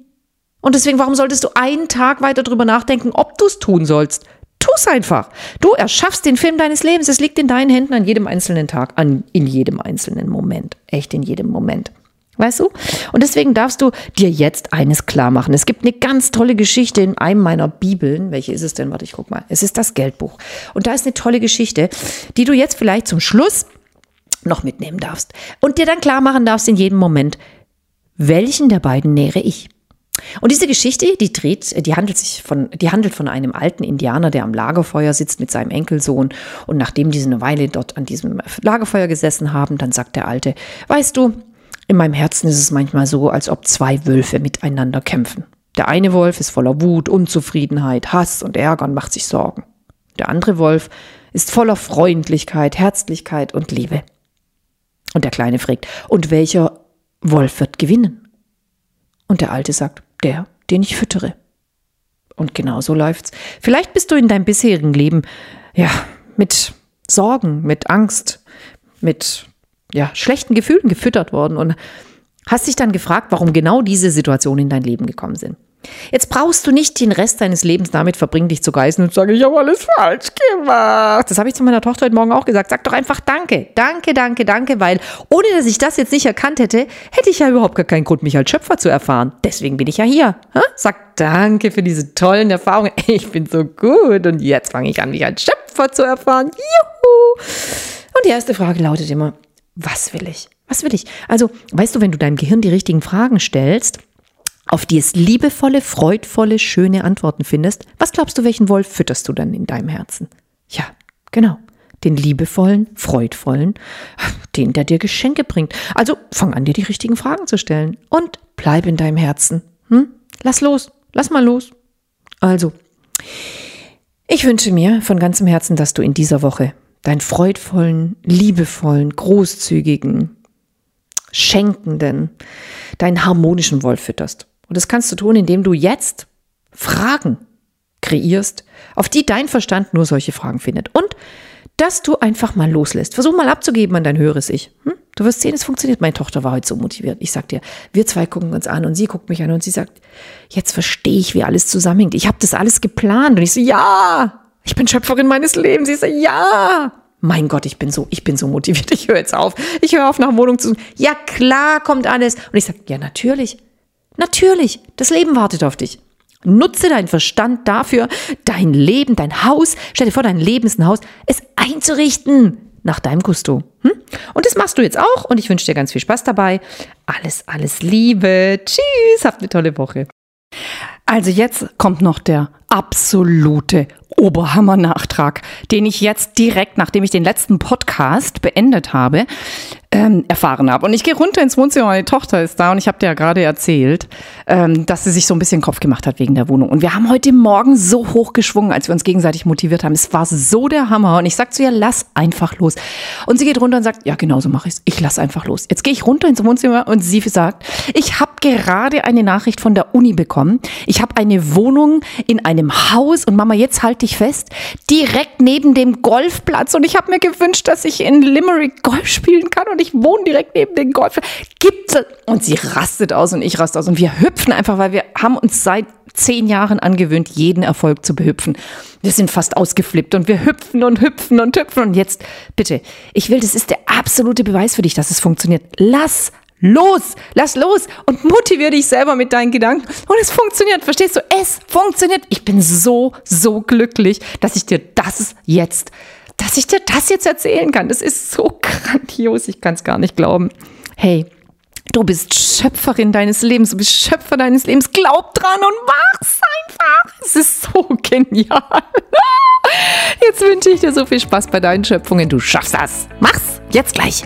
Und deswegen, warum solltest du einen Tag weiter drüber nachdenken, ob du es tun sollst? Tu es einfach. Du erschaffst den Film deines Lebens. Es liegt in deinen Händen an jedem einzelnen Tag, an, in jedem einzelnen Moment. Echt in jedem Moment. Weißt du? Und deswegen darfst du dir jetzt eines klar machen. Es gibt eine ganz tolle Geschichte in einem meiner Bibeln. Welche ist es denn? Warte, ich guck mal. Es ist das Geldbuch. Und da ist eine tolle Geschichte, die du jetzt vielleicht zum Schluss noch mitnehmen darfst. Und dir dann klar machen darfst in jedem Moment, welchen der beiden nähere ich? Und diese Geschichte, die dreht, die handelt sich von, die handelt von einem alten Indianer, der am Lagerfeuer sitzt mit seinem Enkelsohn. Und nachdem diese eine Weile dort an diesem Lagerfeuer gesessen haben, dann sagt der Alte, weißt du, in meinem Herzen ist es manchmal so, als ob zwei Wölfe miteinander kämpfen. Der eine Wolf ist voller Wut, Unzufriedenheit, Hass und Ärger und macht sich Sorgen. Der andere Wolf ist voller Freundlichkeit, Herzlichkeit und Liebe. Und der Kleine fragt, und welcher Wolf wird gewinnen? Und der Alte sagt, der, den ich füttere. Und genau so läuft's. Vielleicht bist du in deinem bisherigen Leben, ja, mit Sorgen, mit Angst, mit, ja, schlechten Gefühlen gefüttert worden und hast dich dann gefragt, warum genau diese Situationen in dein Leben gekommen sind. Jetzt brauchst du nicht den Rest deines Lebens damit verbringen, dich zu geißen und zu sagen, ich habe alles falsch gemacht. Das habe ich zu meiner Tochter heute Morgen auch gesagt. Sag doch einfach Danke, danke, danke, danke, weil ohne dass ich das jetzt nicht erkannt hätte, hätte ich ja überhaupt gar keinen Grund, mich als Schöpfer zu erfahren. Deswegen bin ich ja hier. Sag Danke für diese tollen Erfahrungen. [LAUGHS] Ich bin so gut und jetzt fange ich an, mich als Schöpfer zu erfahren. Juhu! Und die erste Frage lautet immer, was will ich? Was will ich? Also, weißt du, wenn du deinem Gehirn die richtigen Fragen stellst, auf die es liebevolle, freudvolle, schöne Antworten findest, was glaubst du, welchen Wolf fütterst du dann in deinem Herzen? Ja, genau. Den liebevollen, freudvollen, [LAUGHS] den, der dir Geschenke bringt. Also fang an, dir die richtigen Fragen zu stellen und bleib in deinem Herzen. Hm? Lass los, lass mal los. Also, ich wünsche mir von ganzem Herzen, dass du in dieser Woche deinen freudvollen, liebevollen, großzügigen, schenkenden, deinen harmonischen Wolf fütterst. Und das kannst du tun, indem du jetzt Fragen kreierst, auf die dein Verstand nur solche Fragen findet. Und dass du einfach mal loslässt. Versuch mal abzugeben an dein höheres Ich. Hm? Du wirst sehen, es funktioniert. Meine Tochter war heute so motiviert. Ich sag dir, wir zwei gucken uns an und sie guckt mich an und sie sagt, jetzt verstehe ich, wie alles zusammenhängt. Ich habe das alles geplant. Und ich so, ja, ich bin Schöpferin meines Lebens. Sie so, ja. Mein Gott, ich bin so, ich bin so motiviert. Ich höre jetzt auf. Ich höre auf, nach Wohnung zu suchen. Ja, klar kommt alles. Und ich sage, ja, natürlich. Natürlich, das Leben wartet auf dich. Nutze deinen Verstand dafür, dein Leben, dein Haus, stell dir vor, dein Leben ist ein Haus, es einzurichten nach deinem Gusto. Hm? Und das machst du jetzt auch und ich wünsche dir ganz viel Spaß dabei. Alles, alles Liebe. Tschüss, habt eine tolle Woche. Also jetzt kommt noch der absolute Oberhammer-Nachtrag, den ich jetzt direkt, nachdem ich den letzten Podcast beendet habe, ähm, erfahren habe. Und ich gehe runter ins Wohnzimmer, meine Tochter ist da und ich habe dir ja gerade erzählt, ähm, dass sie sich so ein bisschen Kopf gemacht hat wegen der Wohnung. Und wir haben heute Morgen so hochgeschwungen, als wir uns gegenseitig motiviert haben. Es war so der Hammer. Und ich sag zu ihr, lass einfach los. Und sie geht runter und sagt, ja, genau so mache ich's. Ich lass einfach los. Jetzt gehe ich runter ins Wohnzimmer und sie sagt, ich habe gerade eine Nachricht von der Uni bekommen. Ich habe eine Wohnung in einem Haus und Mama, jetzt halte ich fest, direkt neben dem Golfplatz. Und ich habe mir gewünscht, dass ich in Limerick Golf spielen kann. Und ich wohne direkt neben dem Golf. Gibt's und sie rastet aus und ich raste aus und wir hüpfen einfach, weil wir haben uns seit zehn Jahren angewöhnt, jeden Erfolg zu behüpfen. Wir sind fast ausgeflippt und wir hüpfen und hüpfen und hüpfen und jetzt bitte, ich will, das ist der absolute Beweis für dich, dass es funktioniert. Lass los, lass los und motiviere dich selber mit deinen Gedanken. Und es funktioniert, verstehst du? Es funktioniert. Ich bin so, so glücklich, dass ich dir das jetzt, dass ich dir das jetzt erzählen kann. Das ist so grandios, ich kann es gar nicht glauben. Hey, Du bist Schöpferin deines Lebens, du bist Schöpfer deines Lebens. Glaub dran und mach's einfach. Es ist so [LAUGHS] genial. Jetzt wünsche ich dir so viel Spaß bei deinen Schöpfungen. Du schaffst das. Mach's jetzt gleich.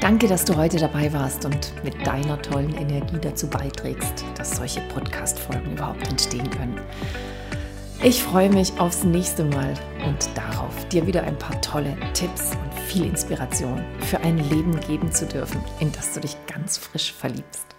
Danke, dass du heute dabei warst und mit deiner tollen Energie dazu beiträgst, dass solche Podcast-Folgen überhaupt entstehen können. Ich freue mich aufs nächste Mal und darauf, dir wieder ein paar tolle Tipps und viel Inspiration für ein Leben geben zu dürfen, in das du dich ganz frisch verliebst.